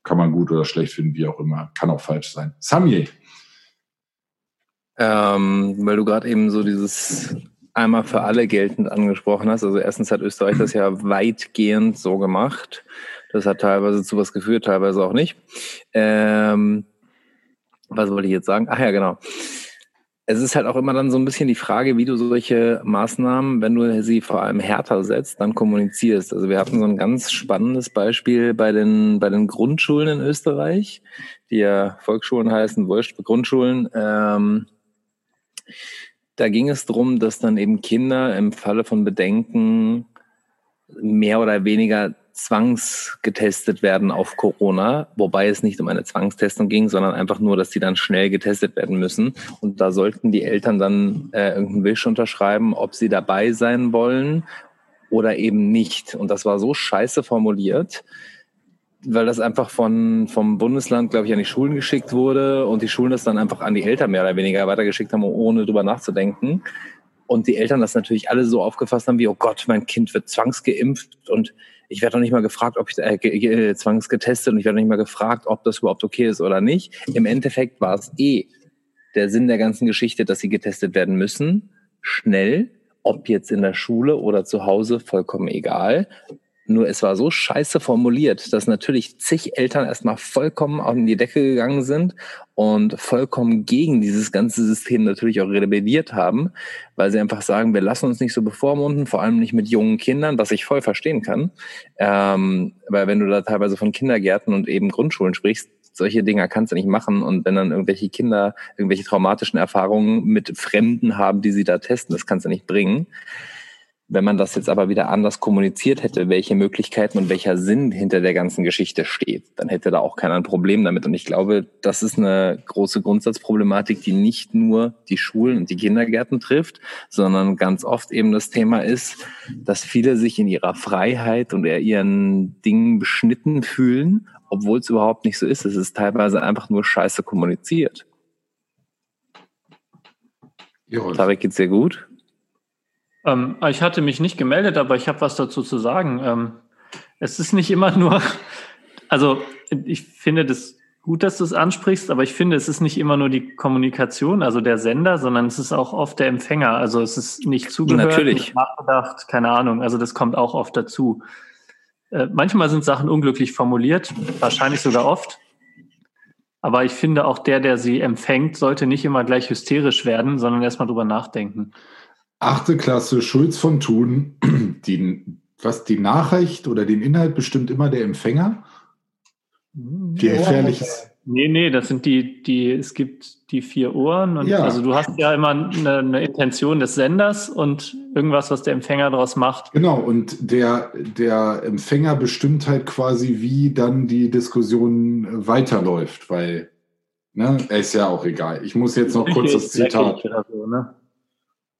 Kann man gut oder schlecht finden, wie auch immer. Kann auch falsch sein. Samje. Ähm, weil du gerade eben so dieses einmal für alle geltend angesprochen hast. Also erstens hat Österreich das ja weitgehend so gemacht. Das hat teilweise zu was geführt, teilweise auch nicht. Ähm, was wollte ich jetzt sagen? Ach ja, genau. Es ist halt auch immer dann so ein bisschen die Frage, wie du solche Maßnahmen, wenn du sie vor allem härter setzt, dann kommunizierst. Also wir hatten so ein ganz spannendes Beispiel bei den, bei den Grundschulen in Österreich, die ja Volksschulen heißen, Grundschulen. Ähm, da ging es darum, dass dann eben Kinder im Falle von Bedenken mehr oder weniger zwangsgetestet werden auf Corona, wobei es nicht um eine Zwangstestung ging, sondern einfach nur, dass sie dann schnell getestet werden müssen. Und da sollten die Eltern dann äh, irgendeinen Wisch unterschreiben, ob sie dabei sein wollen oder eben nicht. Und das war so scheiße formuliert, weil das einfach von, vom Bundesland, glaube ich, an die Schulen geschickt wurde und die Schulen das dann einfach an die Eltern mehr oder weniger weitergeschickt haben, ohne drüber nachzudenken. Und die Eltern das natürlich alle so aufgefasst haben wie, oh Gott, mein Kind wird zwangsgeimpft und ich werde doch nicht mal gefragt, ob ich äh, äh, zwangsgetestet und ich werde nicht mal gefragt, ob das überhaupt okay ist oder nicht. Im Endeffekt war es eh der Sinn der ganzen Geschichte, dass sie getestet werden müssen, schnell, ob jetzt in der Schule oder zu Hause, vollkommen egal. Nur es war so scheiße formuliert, dass natürlich zig Eltern erstmal vollkommen auf die Decke gegangen sind und vollkommen gegen dieses ganze System natürlich auch rebelliert haben, weil sie einfach sagen, wir lassen uns nicht so bevormunden, vor allem nicht mit jungen Kindern, was ich voll verstehen kann. Ähm, weil wenn du da teilweise von Kindergärten und eben Grundschulen sprichst, solche Dinger kannst du nicht machen. Und wenn dann irgendwelche Kinder irgendwelche traumatischen Erfahrungen mit Fremden haben, die sie da testen, das kannst du nicht bringen. Wenn man das jetzt aber wieder anders kommuniziert hätte, welche Möglichkeiten und welcher Sinn hinter der ganzen Geschichte steht, dann hätte da auch keiner ein Problem damit. Und ich glaube, das ist eine große Grundsatzproblematik, die nicht nur die Schulen und die Kindergärten trifft, sondern ganz oft eben das Thema ist, dass viele sich in ihrer Freiheit und ihren Dingen beschnitten fühlen, obwohl es überhaupt nicht so ist. Es ist teilweise einfach nur scheiße kommuniziert. Tarek, geht's dir gut? Ähm, ich hatte mich nicht gemeldet, aber ich habe was dazu zu sagen. Ähm, es ist nicht immer nur, (laughs) also ich finde das gut, dass du es ansprichst, aber ich finde, es ist nicht immer nur die Kommunikation, also der Sender, sondern es ist auch oft der Empfänger. Also es ist nicht zugehört, Natürlich. nicht nachgedacht, keine Ahnung. Also das kommt auch oft dazu. Äh, manchmal sind Sachen unglücklich formuliert, wahrscheinlich sogar oft. Aber ich finde, auch der, der sie empfängt, sollte nicht immer gleich hysterisch werden, sondern erstmal drüber nachdenken. Achte Klasse Schulz von Thun, (clears throat) die, was die Nachricht oder den Inhalt bestimmt immer der Empfänger. Die gefährliches. Nee, nee, das sind die, die, es gibt die vier Ohren und Ja. also du hast ja immer eine, eine Intention des Senders und irgendwas, was der Empfänger daraus macht. Genau, und der, der Empfänger bestimmt halt quasi, wie dann die Diskussion weiterläuft, weil, ne, ist ja auch egal. Ich muss jetzt noch kurz das Zitat. So, ne?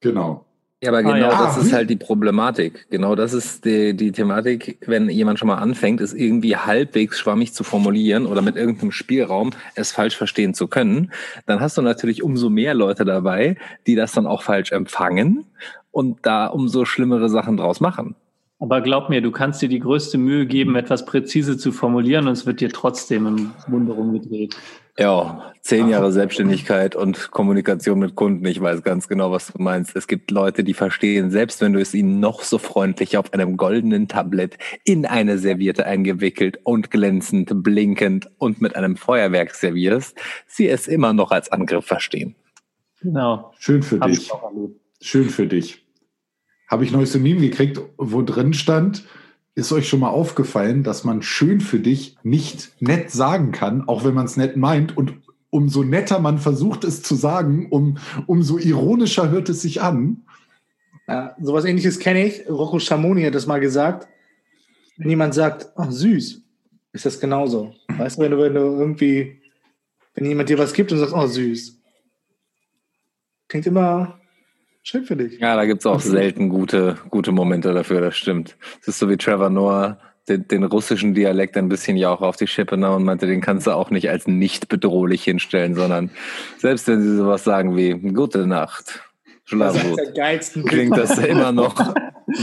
Genau. Ja, aber Ah, genau ja. das Ah, ist halt die Problematik. Genau das ist die, die Thematik, wenn jemand schon mal anfängt, es irgendwie halbwegs schwammig zu formulieren oder mit irgendeinem Spielraum es falsch verstehen zu können, dann hast du natürlich umso mehr Leute dabei, die das dann auch falsch empfangen und da umso schlimmere Sachen draus machen. Aber glaub mir, du kannst dir die größte Mühe geben, etwas präzise zu formulieren und es wird dir trotzdem im Munde rumgedreht. Ja, zehn Jahre Selbstständigkeit und Kommunikation mit Kunden. Ich weiß ganz genau, was du meinst. Es gibt Leute, die verstehen, selbst wenn du es ihnen noch so freundlich auf einem goldenen Tablett in eine Serviette eingewickelt und glänzend, blinkend und mit einem Feuerwerk servierst, sie es immer noch als Angriff verstehen. Genau. Schön für Hab dich. Schön für dich. Habe ich neues Meme gekriegt, wo drin stand, ist euch schon mal aufgefallen, dass man schön für dich nicht nett sagen kann, auch wenn man es nett meint und umso netter man versucht es zu sagen, um, umso ironischer hört es sich an. Ja, sowas ähnliches kenne ich. Rocco Schamoni hat das mal gesagt. Wenn jemand sagt, ach süß, ist das genauso. Weißt du, wenn du, wenn du irgendwie Wenn jemand dir was gibt und sagt, oh süß. Klingt immer schön für dich. Ja, da gibt es auch selten gute, gute Momente dafür, das stimmt. Es ist so wie Trevor Noah den, den, russischen Dialekt ein bisschen ja auch auf die Schippe nahm und meinte, den kannst du auch nicht als nicht bedrohlich hinstellen, sondern selbst wenn sie sowas sagen wie Gute Nacht, Schlaf gut, klingt das immer noch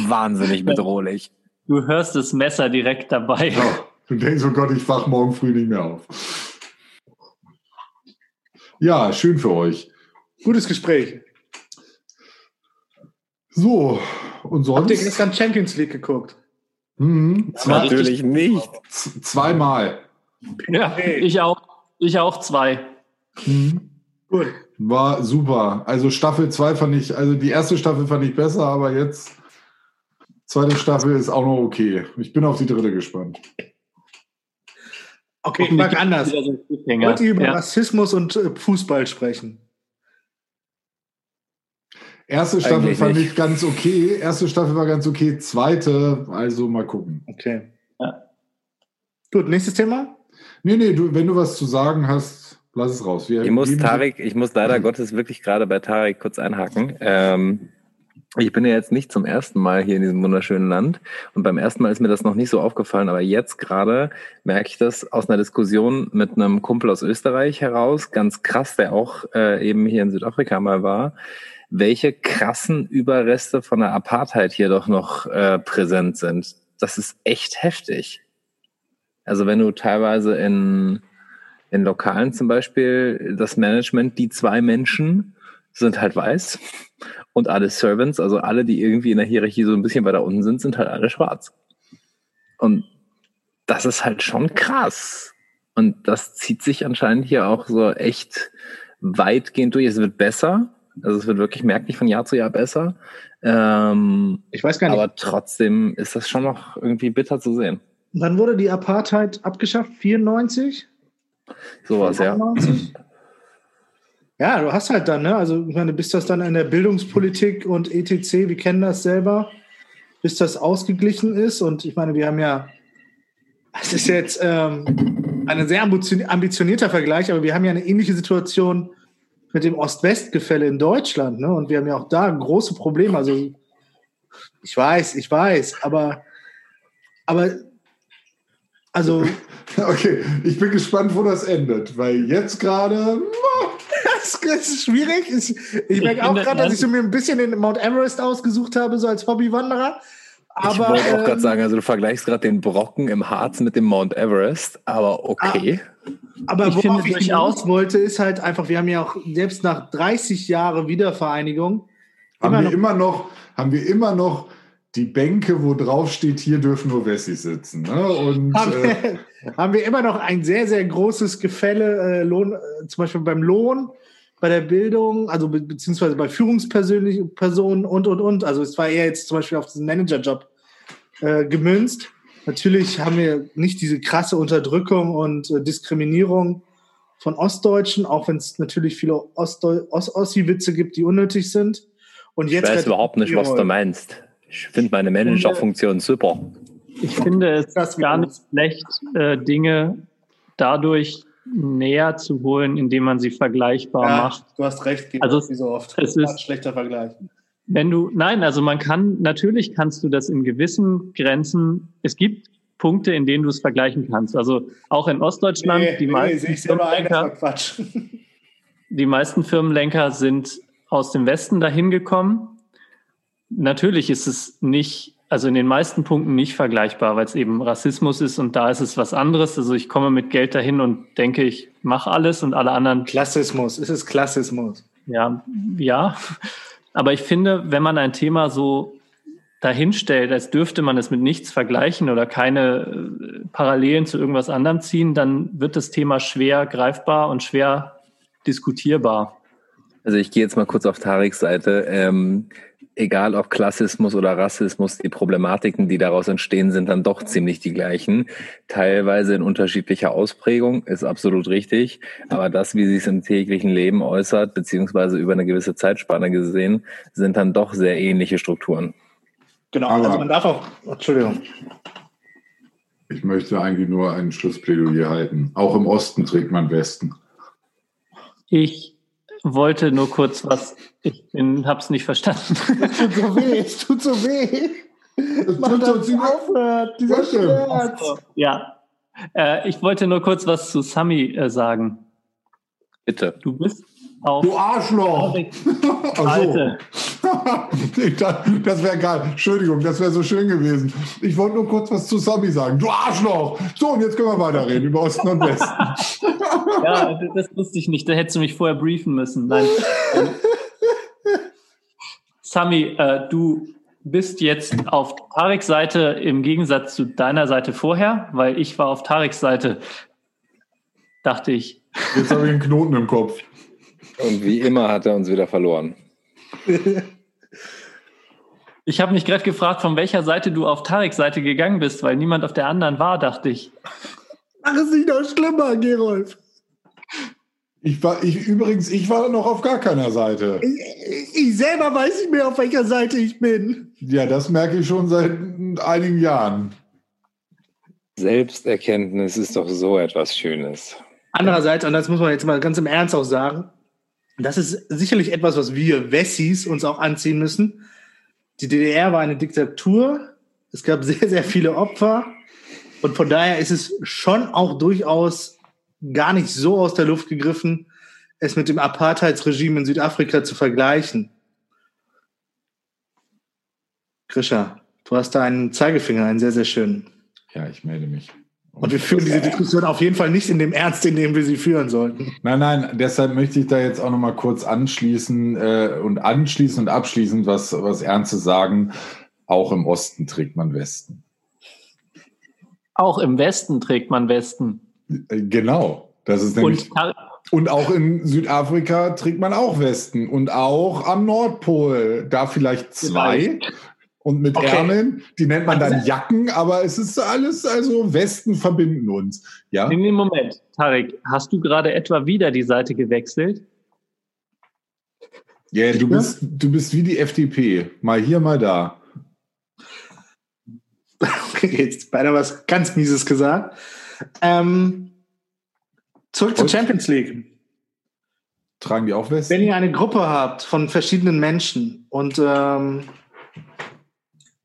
wahnsinnig bedrohlich. Du hörst das Messer direkt dabei. Ja, du denkst, oh Gott, ich wach morgen früh nicht mehr auf. Ja, schön für euch. Gutes Gespräch. So, und sonst? Habt ihr gestern Champions League geguckt? Mhm. Natürlich nicht. Zweimal. Ja, ich auch. Ich auch zwei. Mhm. Gut. War super. Also Staffel 2 fand ich, also die erste Staffel fand ich besser, aber jetzt zweite Staffel ist auch noch okay. Ich bin auf die dritte gespannt. Okay, ich mag anders. Wollt ihr über ja. Rassismus und äh, Fußball sprechen? Erste Staffel Eigentlich fand nicht. ich ganz okay. Erste Staffel war ganz okay. Zweite, also mal gucken. Okay. Ja. Gut, nächstes Thema? Nee, nee, du, wenn du was zu sagen hast, lass es raus. Wir ich muss Tarek, ich muss leider Gottes wirklich gerade bei Tarek kurz einhaken. Ähm, ich bin ja jetzt nicht zum ersten Mal hier in diesem wunderschönen Land und beim ersten Mal ist mir das noch nicht so aufgefallen, aber jetzt gerade merke ich das aus einer Diskussion mit einem Kumpel aus Österreich heraus, ganz krass, der auch äh, eben hier in Südafrika mal war welche krassen Überreste von der Apartheid hier doch noch äh, präsent sind. Das ist echt heftig. Also wenn du teilweise in, in Lokalen zum Beispiel das Management, die zwei Menschen sind halt weiß und alle Servants, also alle, die irgendwie in der Hierarchie so ein bisschen weiter unten sind, sind halt alle schwarz. Und das ist halt schon krass. Und das zieht sich anscheinend hier auch so echt weitgehend durch. Es wird besser, also es wird wirklich merklich von Jahr zu Jahr besser. Ähm, ich weiß gar nicht. Aber trotzdem ist das schon noch irgendwie bitter zu sehen. Wann wurde die Apartheid abgeschafft? 94? Sowas, ja. Ja, du hast halt dann, ne? Also, ich meine, bis das dann in der Bildungspolitik und ETC, wir kennen das selber, bis das ausgeglichen ist. Und ich meine, wir haben ja, es ist jetzt ähm, ein sehr ambitionierter Vergleich, aber wir haben ja eine ähnliche Situation mit dem Ost-West-Gefälle in Deutschland. Ne? Und wir haben ja auch da große Probleme. Also ich weiß, ich weiß, aber, aber also. (laughs) Okay, ich bin gespannt, wo das endet, weil jetzt gerade. Das ist schwierig. Ich, ich merke auch gerade, dass ich so mir ein bisschen den Mount Everest ausgesucht habe, so als Hobbywanderer. Aber, ich wollte auch ähm, gerade sagen, also du vergleichst gerade den Brocken im Harz mit dem Mount Everest, aber okay. Aber ich worauf ich hinaus wollte, ist halt einfach, wir haben ja auch selbst nach 30 Jahren Wiedervereinigung haben immer wir noch, immer noch, haben wir immer noch die Bänke, wo drauf steht, hier dürfen nur Wessis sitzen. Ne? Und, haben, äh, wir, haben, wir, immer noch ein sehr, sehr großes Gefälle, äh, Lohn, äh, zum Beispiel beim Lohn, bei der Bildung, also be beziehungsweise bei Führungspersonen und, und, und. Also es war eher jetzt zum Beispiel auf diesen Managerjob äh, gemünzt. Natürlich haben wir nicht diese krasse Unterdrückung und äh, Diskriminierung von Ostdeutschen, auch wenn es natürlich viele Ossi-Witze gibt, die unnötig sind. Und jetzt ich weiß überhaupt nicht, was du meinst. Ich finde meine Managerfunktion super. Ich finde es gar nicht schlecht, äh, Dinge dadurch näher zu holen, indem man sie vergleichbar ja, macht. Du hast recht, geht also wie so oft. Es ist ein schlechter Vergleich. Wenn du, nein, also man kann, natürlich kannst du das in gewissen Grenzen, es gibt Punkte, in denen du es vergleichen kannst. Also auch in Ostdeutschland, nee, die, nee, meisten Firmenlenker, (laughs) die meisten Firmenlenker sind aus dem Westen dahin gekommen. Natürlich ist es nicht, also in den meisten Punkten nicht vergleichbar, weil es eben Rassismus ist und da ist es was anderes. Also ich komme mit Geld dahin und denke, ich mache alles und alle anderen. Klassismus, es ist Klassismus. Ja, ja. Aber ich finde, wenn man ein Thema so dahinstellt, als dürfte man es mit nichts vergleichen oder keine äh, Parallelen zu irgendwas anderem ziehen, dann wird das Thema schwer greifbar und schwer diskutierbar. Also ich gehe jetzt mal kurz auf Tareks Seite. Ähm, egal ob Klassismus oder Rassismus, die Problematiken, die daraus entstehen, sind dann doch ziemlich die gleichen. Teilweise in unterschiedlicher Ausprägung, ist absolut richtig. Aber das, wie sie es im täglichen Leben äußert, beziehungsweise über eine gewisse Zeitspanne gesehen, sind dann doch sehr ähnliche Strukturen. Genau, Aber also man darf auch, Entschuldigung. Ich möchte eigentlich nur ein Schlussplädoyer halten. Auch im Osten trägt man Westen. Ich wollte nur kurz was. Ich habe es nicht verstanden. (laughs) Es tut so weh, es tut so weh. Es tut so aufhört, dieser denn? Schmerz. Ja. Äh, ich wollte nur kurz was zu Sami äh, sagen. Bitte. Du bist auf Du Arschloch! (laughs) (laughs) Dachte, das wäre geil. Entschuldigung, das wäre so schön gewesen. Ich wollte nur kurz was zu Sami sagen. Du Arschloch! So, und jetzt können wir weiterreden über Osten und Westen. (laughs) Ja, das wusste ich nicht. Da hättest du mich vorher briefen müssen. Nein. Ähm, Sami, äh, du bist jetzt auf Tareks Seite im Gegensatz zu deiner Seite vorher, weil ich war auf Tareks Seite, dachte ich. Jetzt habe ich einen Knoten im Kopf. Und wie immer hat er uns wieder verloren. (laughs) Ich habe mich gerade gefragt, von welcher Seite du auf Tareks Seite gegangen bist, weil niemand auf der anderen war, dachte ich. Mach es nicht noch schlimmer, Gerolf. Ich war, ich, übrigens, ich war noch auf gar keiner Seite. Ich, ich selber weiß nicht mehr, auf welcher Seite ich bin. Ja, das merke ich schon seit einigen Jahren. Selbsterkenntnis ist doch so etwas Schönes. Andererseits, und das muss man jetzt mal ganz im Ernst auch sagen, das ist sicherlich etwas, was wir Wessis uns auch anziehen müssen. Die DDR war eine Diktatur. Es gab (laughs) sehr, sehr viele Opfer. Und von daher ist es schon auch durchaus gar nicht so aus der Luft gegriffen, es mit dem Apartheidsregime in Südafrika zu vergleichen. Grisha, du hast da einen Zeigefinger, einen sehr, sehr schönen. Ja, ich melde mich. Und wir führen diese Diskussion auf jeden Fall nicht in dem Ernst, in dem wir sie führen sollten. Nein, nein, deshalb möchte ich da jetzt auch noch mal kurz anschließen äh, und anschließen und abschließend was, was Ernstes sagen. Auch im Osten trägt man Westen. Auch im Westen trägt man Westen. Äh, Genau. Das ist nämlich. Und Und auch in Südafrika trägt man auch Westen. Und auch am Nordpol. Da vielleicht zwei. Und mit Okay. Ärmeln, die nennt man dann Also- Jacken, aber es ist alles, also Westen verbinden uns. Ja. in dem Moment, Tarek, hast du gerade etwa wieder die Seite gewechselt? Ja, du bist, du bist wie die FDP. Mal hier, mal da. Okay, jetzt beinahe was ganz Mieses gesagt. Ähm, zurück zur? Champions League. Tragen die auch Westen? Wenn ihr eine Gruppe habt von verschiedenen Menschen und ähm,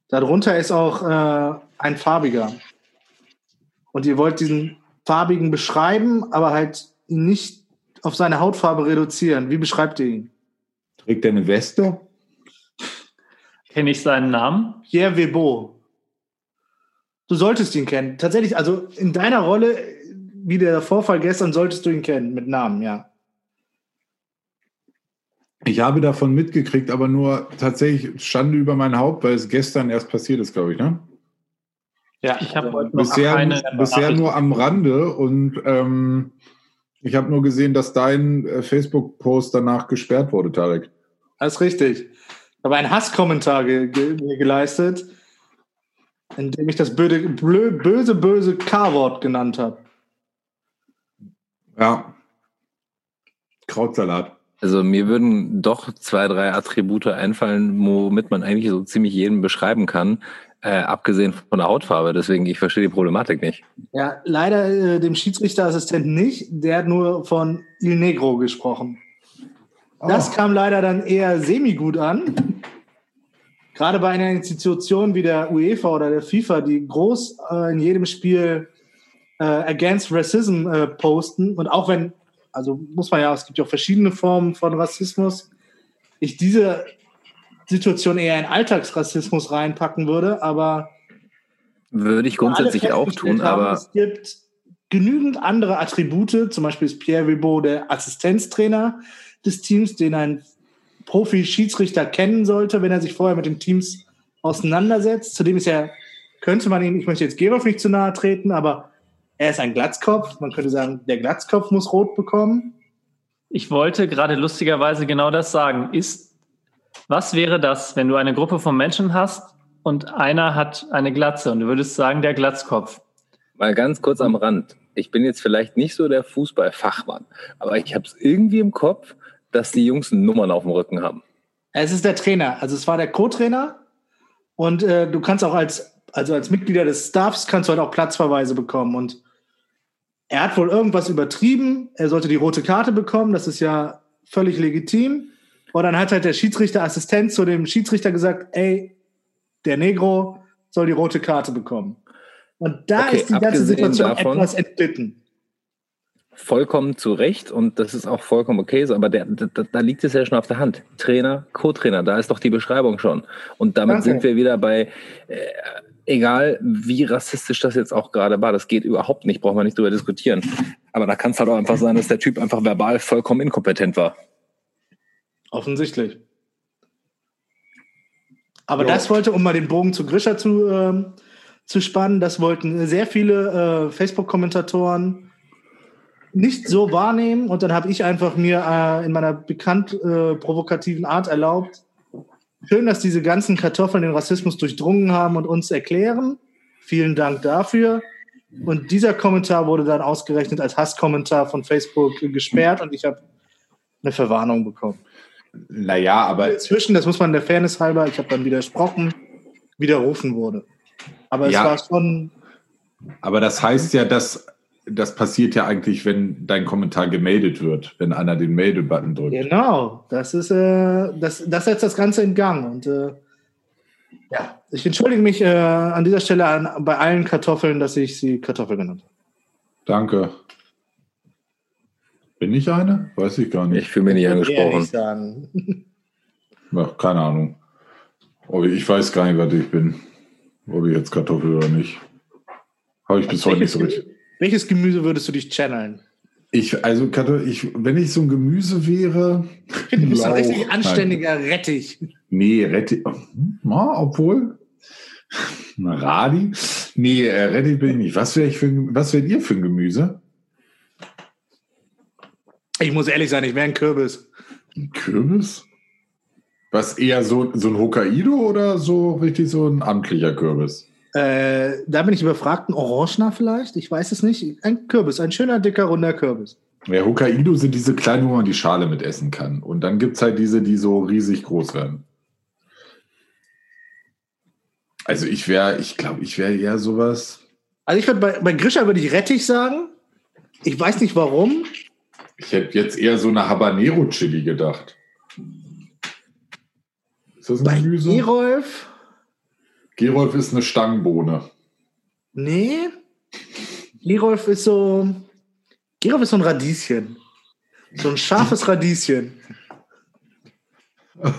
darunter ist auch äh, ein farbiger und ihr wollt diesen farbigen beschreiben, aber halt ihn nicht auf seine Hautfarbe reduzieren, wie beschreibt ihr ihn? Trägt der eine Weste? Kenne ich seinen Namen? Pierre Webo. Du solltest ihn kennen. Tatsächlich, also in deiner Rolle, wie der Vorfall gestern, solltest du ihn kennen, mit Namen, ja. Ich habe davon mitgekriegt, aber nur tatsächlich Schande über mein Haupt, weil es gestern erst passiert ist, glaube ich, ne? Ja, Ich habe heute noch Bisher, keine bisher nur am Rande und ähm, ich habe nur gesehen, dass dein äh, Facebook-Post danach gesperrt wurde, Tarek. Das ist richtig. Ich habe einen Hasskommentar ge ge mir geleistet, in dem ich das böde, blö, böse, böse K-Wort genannt habe. Ja. Krautsalat. Also mir würden doch zwei, drei Attribute einfallen, womit man eigentlich so ziemlich jeden beschreiben kann, äh, abgesehen von der Hautfarbe. Deswegen, ich verstehe die Problematik nicht. Ja, leider äh, dem Schiedsrichterassistenten nicht. Der hat nur von Il Negro gesprochen. Das Oh. kam leider dann eher semi-gut an. Gerade bei einer Institution wie der UEFA oder der FIFA, die groß äh, in jedem Spiel äh, Against Racism äh, posten. Und auch wenn, also muss man ja, es gibt ja auch verschiedene Formen von Rassismus, ich diese Situation eher in Alltagsrassismus reinpacken würde, aber Würde ich grundsätzlich auch tun, haben, aber Es gibt genügend andere Attribute, zum Beispiel ist Pierre Ribot der Assistenztrainer des Teams, den ein Profi-Schiedsrichter kennen sollte, wenn er sich vorher mit den Teams auseinandersetzt. Zudem ist er, könnte man ihn, ich möchte jetzt Gerolf nicht zu nahe treten, aber er ist ein Glatzkopf. Man könnte sagen, der Glatzkopf muss rot bekommen. Ich wollte gerade lustigerweise genau das sagen. Ist, was wäre das, wenn du eine Gruppe von Menschen hast und einer hat eine Glatze und du würdest sagen, der Glatzkopf? mal ganz kurz am Rand. Ich bin jetzt vielleicht nicht so der Fußballfachmann, aber ich habe es irgendwie im Kopf, dass die Jungs Nummern auf dem Rücken haben. Es ist der Trainer, also es war der Co-Trainer und äh, du kannst auch als, also als Mitglieder des Staffs kannst du halt auch Platzverweise bekommen und er hat wohl irgendwas übertrieben, er sollte die rote Karte bekommen, das ist ja völlig legitim. Und dann hat halt der Schiedsrichterassistent zu dem Schiedsrichter gesagt, ey, der Negro soll die rote Karte bekommen. Und da Okay, ist die ganze Situation davon- etwas entglitten. vollkommen zu Recht und das ist auch vollkommen okay so, aber der, da, da liegt es ja schon auf der Hand. Trainer, Co-Trainer, da ist doch die Beschreibung schon. Und damit Danke. sind wir wieder bei, äh, egal wie rassistisch das jetzt auch gerade war, das geht überhaupt nicht, brauchen wir nicht drüber diskutieren. Aber da kann es halt auch einfach sein, dass der Typ einfach verbal vollkommen inkompetent war. Offensichtlich. Aber Ja. das wollte, um mal den Bogen zu Grisha zu, ähm, zu spannen, das wollten sehr viele äh, Facebook-Kommentatoren nicht so wahrnehmen. Und dann habe ich einfach mir äh, in meiner bekannt äh, provokativen Art erlaubt, schön, dass diese ganzen Kartoffeln den Rassismus durchdrungen haben und uns erklären. Vielen Dank dafür. Und dieser Kommentar wurde dann ausgerechnet als Hasskommentar von Facebook gesperrt und ich habe eine Verwarnung bekommen. Naja, aber Inzwischen, das muss man der Fairness halber, ich habe dann widersprochen, widerrufen wurde. Aber es Ja. war schon, Aber das heißt ja, dass das passiert ja eigentlich, wenn dein Kommentar gemeldet wird, wenn einer den Melde-Button drückt. genau, das ist, äh, das, das setzt das Ganze in Gang. Und äh, ja, ich entschuldige mich äh, an dieser Stelle an, bei allen Kartoffeln, dass ich sie Kartoffel genannt habe. Danke. Bin ich eine? Weiß ich gar Ich nicht. fühle mich nicht angesprochen. Ach, (laughs) keine Ahnung. Ich, ich weiß gar nicht, was ich bin. Ob ich jetzt Kartoffel oder nicht. Habe ich bis heute nicht so richtig. (laughs) Welches Gemüse würdest du dich channeln? Ich, also, ich, wenn ich so ein Gemüse wäre. (laughs) Du bist ein richtig Nein. anständiger Rettich. Nee, Rettich. Na, obwohl. Na, Radi? Nee, äh, Rettich bin ich nicht. Was wäre ich für ein, was wärt ihr für ein Gemüse? Ich muss ehrlich sein, ich wäre ein Kürbis. Ein Kürbis? Was eher so, so ein Hokkaido oder so richtig so ein amtlicher Kürbis? Äh, da bin ich überfragt, ein Orangener vielleicht? Ich weiß es nicht. Ein Kürbis, ein schöner, dicker, runder Kürbis. Ja, Hokkaido sind diese kleinen, wo man die Schale mit essen kann. Und dann gibt es halt diese, die so riesig groß werden. Also ich wäre, ich glaube, ich wäre eher sowas. Also ich würde bei, bei Grisha würde ich Rettich sagen. Ich weiß nicht warum. Ich hätte jetzt eher so eine Habanero-Chili gedacht. Ist das ein Bei Gemüse? Gerolf? Gerolf ist eine Stangenbohne. Nee. Gerolf ist so. Gerolf ist so ein Radieschen. So ein scharfes Radieschen. (laughs) oh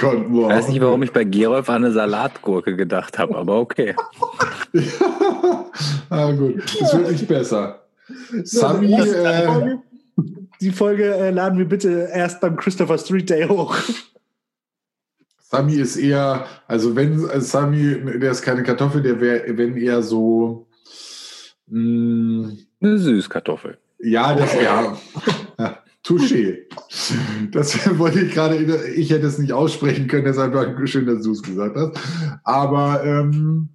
Gott, Ich wow. weiß nicht, warum ich bei Gerolf an eine Salatgurke gedacht habe, aber okay. (laughs) (laughs) ah, gut, das wird nicht besser. Sami, die äh, Folge, die Folge äh, laden wir bitte erst beim Christopher Street Day hoch. Sami ist eher, also wenn äh, Sami, der ist keine Kartoffel, der wäre, wenn eher so, mh, Eine Süßkartoffel. ja, das, (laughs) ja, Touché. Das (laughs) wollte ich gerade, ich hätte es nicht aussprechen können, deshalb war schön, dass du es gesagt hast. Aber, ähm,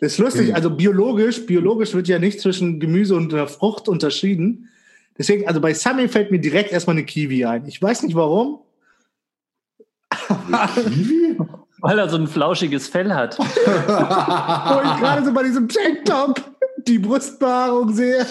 Das ist lustig, Mhm. also biologisch, biologisch wird ja nicht zwischen Gemüse und einer Frucht unterschieden. Deswegen, also bei Sammy fällt mir direkt erstmal eine Kiwi ein. Ich weiß nicht warum. Kiwi? Weil er so ein flauschiges Fell hat. Wo ich gerade so bei diesem Tanktop die Brustbehaarung sehe.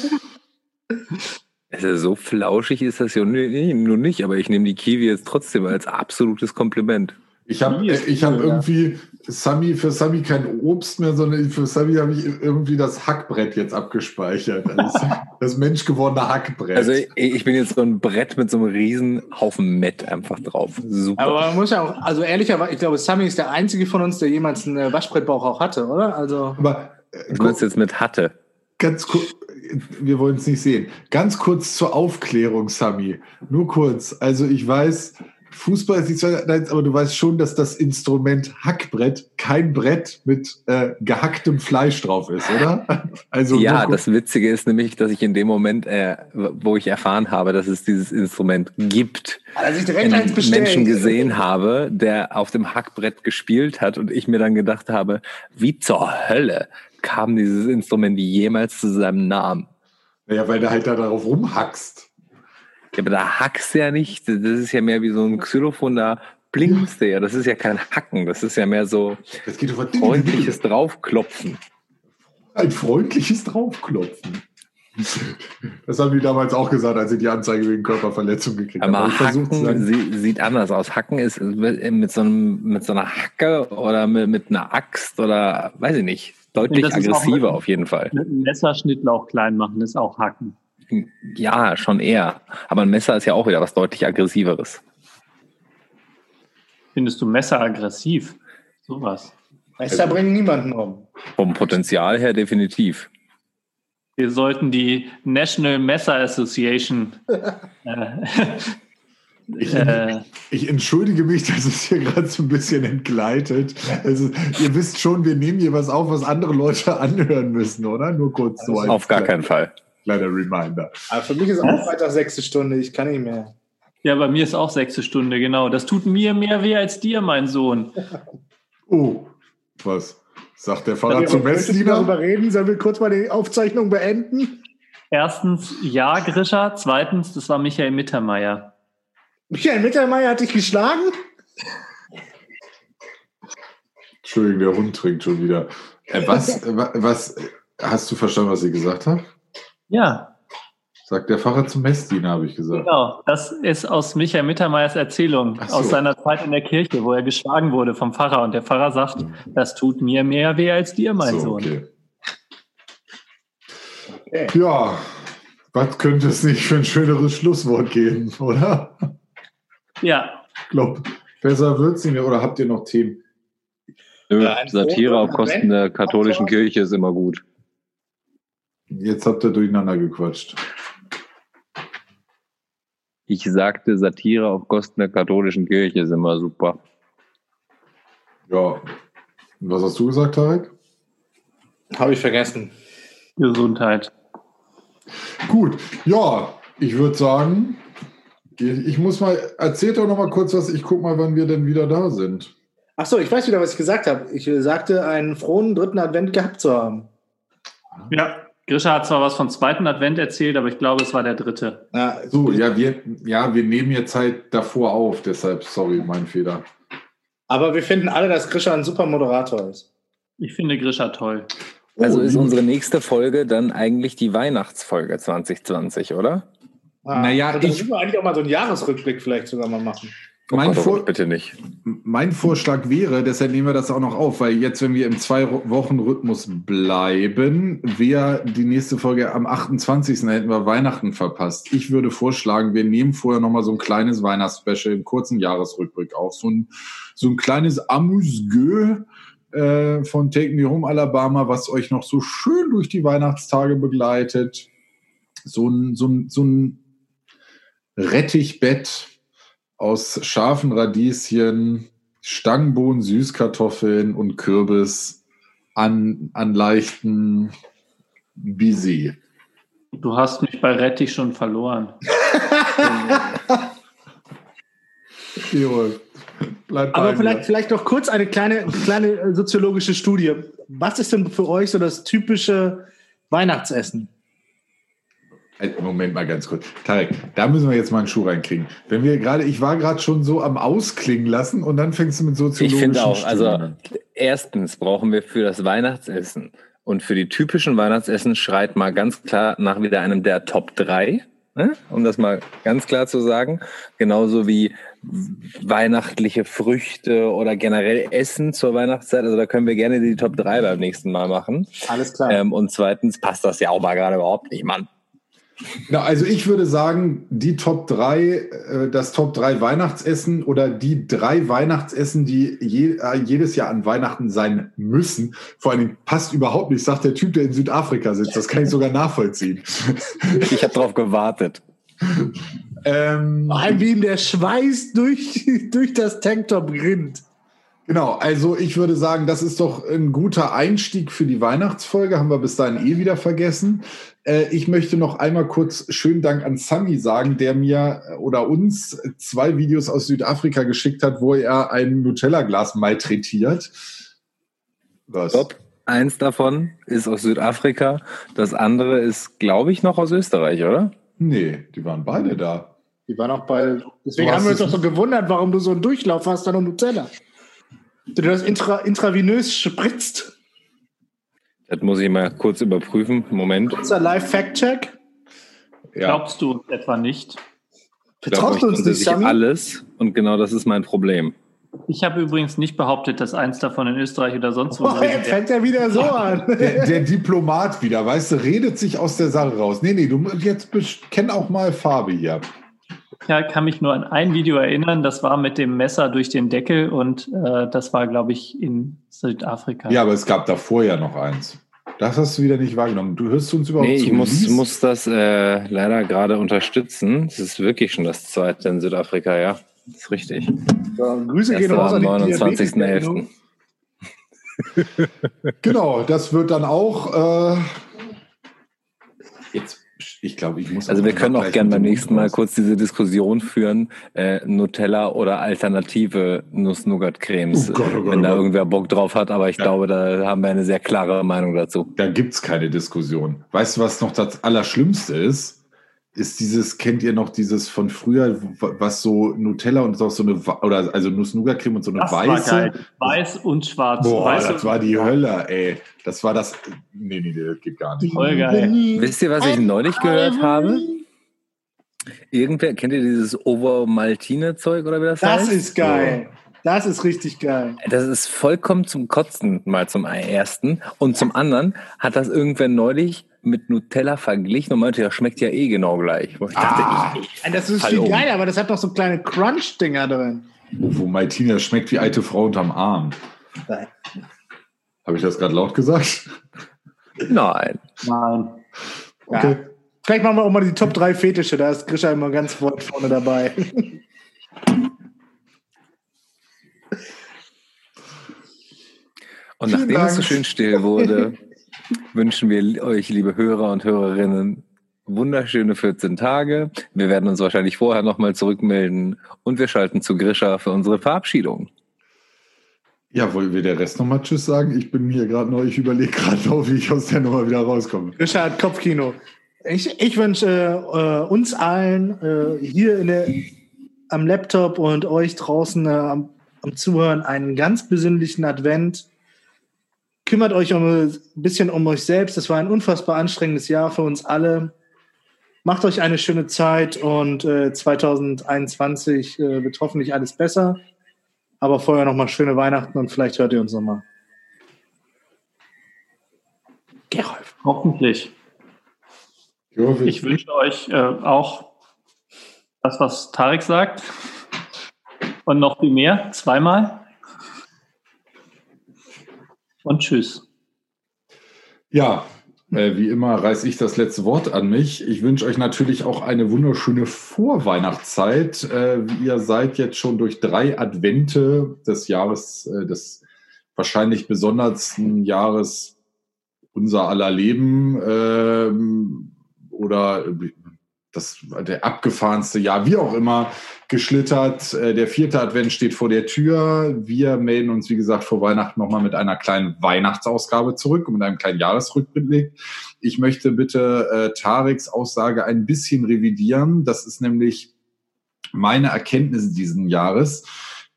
Also so flauschig ist das ja nun nicht, aber ich nehme die Kiwi jetzt trotzdem als absolutes Kompliment. Ich habe ich hab irgendwie Sami, für Sami kein Obst mehr, sondern für Sami habe ich irgendwie das Hackbrett jetzt abgespeichert. Das, (laughs) das menschgewordene Hackbrett. Also ich, ich bin jetzt so ein Brett mit so einem riesen Haufen Mett einfach drauf. Super. Aber man muss ja auch, also ehrlicherweise, ich glaube, Sammy ist der einzige von uns, der jemals einen äh, Waschbrettbauch auch hatte, oder? Also, Aber äh, du meinst jetzt mit Hatte. ganz kurz, wir wollen es nicht sehen. Ganz kurz zur Aufklärung, Sami. Nur kurz. Also ich weiß, Fußball ist nicht so, nein, aber du weißt schon, dass das Instrument Hackbrett kein Brett mit äh, gehacktem Fleisch drauf ist, oder? (laughs) Also ja, das Witzige ist nämlich, dass ich in dem Moment, äh, wo ich erfahren habe, dass es dieses Instrument gibt, er sich direkt einen. Menschen gesehen habe, der auf dem Hackbrett gespielt hat und ich mir dann gedacht habe, wie zur Hölle kam dieses Instrument jemals zu seinem Namen? Ja, weil du halt da darauf rumhackst. Ja, aber da hackst du ja nicht. Das ist ja mehr wie so ein Xylophon, da blinkst du ja. Das ist ja kein Hacken, das ist ja mehr so Das geht über freundliches Draufklopfen. Ein freundliches Draufklopfen. Das haben die damals auch gesagt, als sie die Anzeige wegen Körperverletzung gekriegt haben. Aber Hacken sie, sieht anders aus. Hacken ist mit so, einem, mit so einer Hacke oder mit, mit einer Axt oder weiß ich nicht. Deutlich aggressiver mit- auf jeden Fall. Mit einem Messer Schnittlauch klein machen ist auch Hacken. Ja, schon eher. Aber ein Messer ist ja auch wieder was deutlich aggressiveres. Findest du Messer aggressiv? Sowas. Messer bringen niemanden um. Vom Potenzial her definitiv. Wir sollten die National Messer Association (laughs) äh, Ich, äh, ich entschuldige mich, dass es hier gerade so ein bisschen entgleitet. Also, ihr wisst schon, wir nehmen hier was auf, was andere Leute (laughs) anhören müssen, oder? Nur kurz so als Auf gar klein- keinen Fall. Kleiner Reminder. Aber für mich ist auch Freitag sechste Stunde. Ich kann nicht mehr. Ja, bei mir ist auch sechste Stunde, genau. Das tut mir mehr weh als dir, mein Sohn. Oh, was? Sagt der Pfarrer Sollen zum wir Messdiener? darüber reden? Sollen wir kurz mal die Aufzeichnung beenden? Erstens, ja, Grisha. Zweitens, das war Michael Mittermeier. Michael Mittermeier hat dich geschlagen? Entschuldigung, der Hund trinkt schon wieder. Äh, was, (laughs) wa- was, hast du verstanden, was ich gesagt habe? Ja, Sagt der Pfarrer zum Messdiener, habe ich gesagt. genau. Das ist aus Michael Mittermeiers Erzählung, so. aus seiner Zeit in der Kirche, wo er geschlagen wurde vom Pfarrer. Und der Pfarrer sagt, das tut mir mehr weh als dir, mein So, Sohn. okay. Okay. Ja, was könnte es nicht für ein schöneres Schlusswort geben, (laughs) oder? Ja, Ich glaube, besser wird's nicht mehr. Oder habt ihr noch Themen? Nö, Satire auf Kosten der katholischen. Kirche ist immer gut. Jetzt habt ihr durcheinander gequatscht. Ich sagte, Satire auf Kosten der katholischen Kirche ist immer super. Ja. Und was hast du gesagt, Tarek? Habe ich vergessen. Gesundheit. Gut, ja, ich würde sagen, ich muss mal, erzählt doch noch mal kurz was, ich guck mal, wann wir denn wieder da sind. Ach so, ich weiß wieder, was ich gesagt habe. Ich sagte, einen frohen dritten Advent gehabt zu haben. Ja, Grisha hat zwar was vom zweiten Advent erzählt, aber ich glaube, es war der dritte. Ja, So, ja, wir, ja, wir nehmen jetzt halt davor auf, deshalb, sorry, mein Fehler. Aber wir finden alle, dass Grisha ein super Moderator ist. Ich finde Grisha toll. Also ist unsere nächste Folge dann eigentlich die Weihnachtsfolge 2020, oder? Ah, Naja, ich- müssen wir eigentlich auch mal so einen Jahresrückblick vielleicht sogar mal machen. Mein, Vor Gott, bitte nicht. mein Vorschlag wäre, deshalb nehmen wir das auch noch auf, weil jetzt, wenn wir im Zwei-Wochen-Rhythmus bleiben, wäre die nächste Folge am 28. hätten wir Weihnachten verpasst. Ich würde vorschlagen, wir nehmen vorher noch mal so ein kleines Weihnachtsspecial, einen kurzen Jahresrückblick auf, so ein, so ein kleines Amuse-Gueux äh, von Take Me Home Alabama, was euch noch so schön durch die Weihnachtstage begleitet. So ein, so ein, so ein Rettichbett aus scharfen Radieschen, Stangenbohnen, Süßkartoffeln und Kürbis an, an leichten Busy. Du hast mich bei Rettich schon verloren. (laughs) Bleib Aber vielleicht, mir. vielleicht noch kurz eine kleine, kleine soziologische Studie. Was ist denn für euch so das typische Weihnachtsessen? Halt, Moment mal ganz kurz. Tarek, da müssen wir jetzt mal einen Schuh reinkriegen. Wenn wir gerade, ich war gerade schon so am Ausklingen lassen und dann fängst du mit Ich soziologischen finde auch, also Studien an. erstens brauchen wir für das Weihnachtsessen und für die typischen Weihnachtsessen schreit mal ganz klar nach wieder einem der Top 3, ne? um das mal ganz klar zu sagen. Genauso wie weihnachtliche Früchte oder generell Essen zur Weihnachtszeit. Also da können wir gerne die Top 3 beim nächsten Mal machen. Alles klar. Ähm, und zweitens passt das ja auch mal gerade überhaupt nicht, Mann. Na, also ich würde sagen, die Top 3, äh, das Top 3 Weihnachtsessen oder die drei Weihnachtsessen, die je, äh, jedes Jahr an Weihnachten sein müssen. Vor allen Dingen passt überhaupt nicht, sagt der Typ, der in Südafrika sitzt. Das kann ich sogar nachvollziehen. (laughs) Ich habe drauf gewartet. ähm, Vor allem wie ihm der Schweiß durch, (laughs) durch das Tanktop rinnt. Genau, also ich würde sagen, das ist doch ein guter Einstieg für die Weihnachtsfolge. Haben wir bis dahin eh wieder vergessen. Äh, ich möchte noch einmal kurz schönen Dank an Sami sagen, der mir äh, oder uns zwei Videos aus Südafrika geschickt hat, wo er ein Nutella-Glas malträtiert. Was? Stopp. Eins davon ist aus Südafrika, das andere ist, glaube ich, noch aus Österreich, oder? Nee, die waren beide da. Die waren auch beide. Deswegen haben wir uns doch so gewundert, warum du so einen Durchlauf hast an einem Nutella. Du das intra, intravenös spritzt. Das muss ich mal kurz überprüfen. Moment. Unser Live-Fact-Check. Ja. Glaubst du etwa nicht? Vertraust du uns nicht? Sami? alles und genau das ist mein Problem. Ich habe übrigens nicht behauptet, dass eins davon in Österreich oder sonst wo Oh, jetzt fängt er wieder so an. (laughs) Der, der Diplomat wieder, weißt du, redet sich aus der Sache raus. Nee, nee, du jetzt kenn auch mal Farbe hier. Ja, kann mich nur an ein Video erinnern, das war mit dem Messer durch den Deckel und äh, das war, glaube ich, in Südafrika. Ja, aber es gab davor ja noch eins. Das hast du wieder nicht wahrgenommen. Du hörst uns überhaupt Nee, zu. ich muss, muss das äh, leider gerade unterstützen. Es ist wirklich schon das zweite in Südafrika, ja. Das ist richtig. So, Grüße gehen raus am an die 29.11. (laughs) Genau, das wird dann auch. Äh, jetzt, ich glaube, ich muss. Also wir können auch gleich gern mit beim nächsten Mal raus. kurz diese Diskussion führen, äh, Nutella oder alternative Nuss-Nougat-Cremes, Oh Gott, oh Gott, wenn oh da Gott. irgendwer Bock drauf hat. Aber ich Ja. glaube, da haben wir eine sehr klare Meinung dazu. Da gibt es keine Diskussion. Weißt du, was noch das Allerschlimmste ist? Ist dieses, kennt ihr noch dieses von früher, was so Nutella und so so eine, oder also Nuss-Nougat-Creme und so eine das war weiße. geil. Weiß und schwarz. Boah, Weiß das und- war die Hölle, ey. Das war das. Nee, nee, nee, das geht gar nicht. Voll geil. Wisst ihr, was ich neulich gehört habe? Irgendwer, kennt ihr dieses Over-Maltine-Zeug oder wie das, Das heißt? ist geil. Das ist richtig geil. Das ist vollkommen zum Kotzen, mal zum ersten. Und zum anderen hat das irgendwer neulich mit Nutella verglichen und meinte, ja, schmeckt ja eh genau gleich. Ich dachte, Ah. ich, Das ist viel um. geiler, aber das hat noch so kleine Crunch-Dinger drin. Wo Maltina schmeckt wie alte Frau unterm Arm. Nein. Habe ich das gerade laut gesagt? nein. Nein. Okay. Ja. Vielleicht machen wir auch mal die Top 3 Fetische, da ist Grisha immer ganz weit vorne dabei. Und Vielen nachdem es so Dank. schön still wurde, (laughs) wünschen wir euch, liebe Hörer und Hörerinnen, wunderschöne 14 Tage. Wir werden uns wahrscheinlich vorher nochmal zurückmelden und wir schalten zu Grisha für unsere Verabschiedung. Ja, wollen wir der Rest nochmal Tschüss sagen? Ich bin hier gerade neu, ich überlege gerade noch, wie ich aus der Nummer wieder rauskomme. Grisha hat Kopfkino. Ich, ich wünsche äh, uns allen äh, hier in der, am Laptop und euch draußen äh, am, am Zuhören einen ganz besinnlichen Advent. Kümmert euch um, ein bisschen um euch selbst. Das war ein unfassbar anstrengendes Jahr für uns alle. Macht euch eine schöne Zeit und äh, 2021 äh, wird hoffentlich alles besser. Aber vorher nochmal schöne Weihnachten und vielleicht hört ihr uns nochmal. Gerolf. Hoffentlich. Ich wünsche euch äh, auch das, was Tarek sagt. Und noch viel mehr. Zweimal. Und tschüss. Ja, äh, wie immer reiße ich das letzte Wort an mich. Ich wünsche euch natürlich auch eine wunderschöne Vorweihnachtszeit. Äh, ihr seid jetzt schon durch drei Advente des Jahres, äh, des wahrscheinlich besondersten Jahres unser aller Leben ähm, oder das der abgefahrenste Jahr, wie auch immer, geschlittert. Äh, Der vierte Advent steht vor der Tür. Wir melden uns, wie gesagt, vor Weihnachten nochmal mit einer kleinen Weihnachtsausgabe zurück und mit einem kleinen Jahresrückblick. Ich möchte bitte äh, Tareks Aussage ein bisschen revidieren. Das ist nämlich meine Erkenntnis diesen Jahres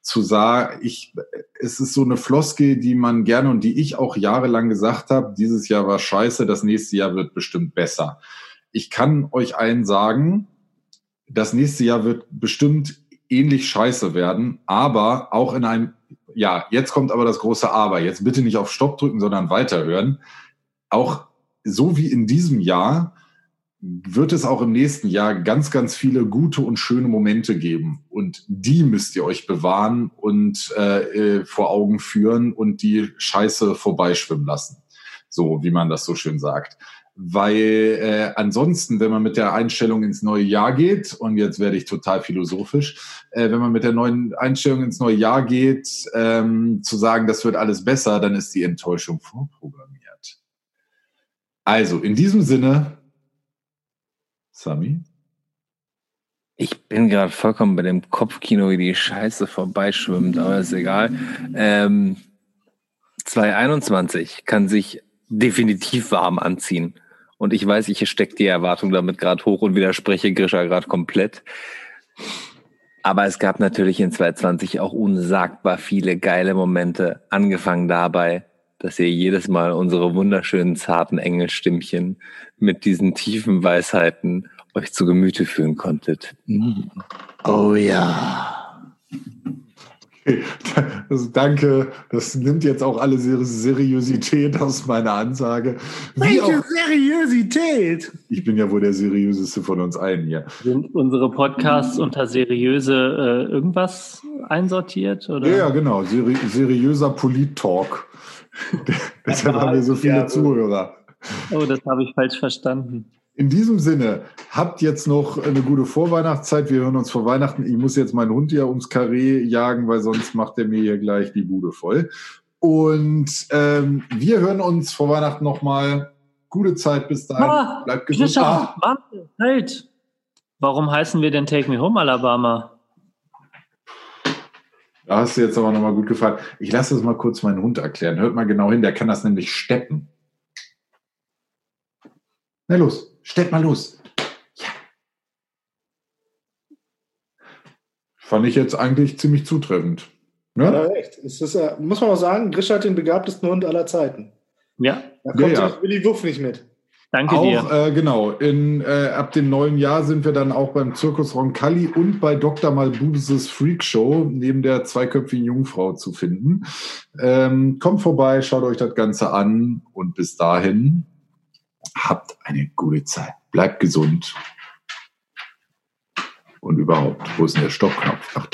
zu sagen, ich, es ist so eine Floskel, die man gerne und die ich auch jahrelang gesagt habe, dieses Jahr war scheiße, das nächste Jahr wird bestimmt besser. Ich kann euch allen sagen, das nächste Jahr wird bestimmt ähnlich scheiße werden, aber auch in einem, ja, jetzt kommt aber das große Aber. Jetzt bitte nicht auf Stopp drücken, sondern weiterhören. Auch so wie in diesem Jahr wird es auch im nächsten Jahr ganz, ganz viele gute und schöne Momente geben. Und die müsst ihr euch bewahren und äh, äh, vor Augen führen und die Scheiße vorbeischwimmen lassen. So, wie man das so schön sagt. Weil äh, ansonsten, wenn man mit der Einstellung ins neue Jahr geht, und jetzt werde ich total philosophisch, äh, wenn man mit der neuen Einstellung ins neue Jahr geht, ähm, zu sagen, das wird alles besser, dann ist die Enttäuschung vorprogrammiert. Also, in diesem Sinne, Sami? Ich bin gerade vollkommen bei dem Kopfkino, wie die Scheiße vorbeischwimmt, aber ist egal. Ähm, 2021 kann sich definitiv warm anziehen. Und ich weiß, ich stecke die Erwartung damit gerade hoch und widerspreche Grisha gerade komplett. Aber es gab natürlich in 2020 auch unsagbar viele geile Momente, angefangen dabei, dass ihr jedes Mal unsere wunderschönen, zarten Engelstimmchen mit diesen tiefen Weisheiten euch zu Gemüte führen konntet. Oh ja. (laughs) Also danke, das nimmt jetzt auch alle Seriosität aus meiner Ansage. Wie Welche auch, Seriosität? Ich bin ja wohl der seriöseste von uns allen hier. Sind unsere Podcasts unter seriöse äh, irgendwas einsortiert? Oder? Ja, ja genau. Seri seriöser Polit-Talk. (laughs) Deshalb haben wir so viele ja, Zuhörer. Oh, das habe ich falsch verstanden. In diesem Sinne, habt jetzt noch eine gute Vorweihnachtszeit. Wir hören uns vor Weihnachten. Ich muss jetzt meinen Hund ja ums Karree jagen, weil sonst macht er mir hier gleich die Bude voll. Und ähm, wir hören uns vor Weihnachten nochmal. Gute Zeit bis dahin. Ah, Bleibt gesund. Ah. Warte, halt. Warum heißen wir denn Take Me Home Alabama? Da hast du jetzt aber nochmal gut gefallen. Ich lasse das mal kurz meinen Hund erklären. Hört mal genau hin, der kann das nämlich steppen. Na los. Stellt mal los. Ja. Fand ich jetzt eigentlich ziemlich zutreffend. Ne? Ja, echt. Es ist, muss man auch sagen, Grisha hat den begabtesten Hund aller Zeiten. Ja. Da kommt ja, ja. Willi Wuff nicht mit. Danke auch, dir. Äh, genau, in, äh, ab dem neuen Jahr sind wir dann auch beim Zirkus Roncalli und bei Dr. Malbuses Freak Show neben der zweiköpfigen Jungfrau zu finden. Ähm, kommt vorbei, schaut euch das Ganze an und bis dahin Habt eine gute Zeit. Bleibt gesund. Und überhaupt, wo ist denn der Stoppknopf? Ach,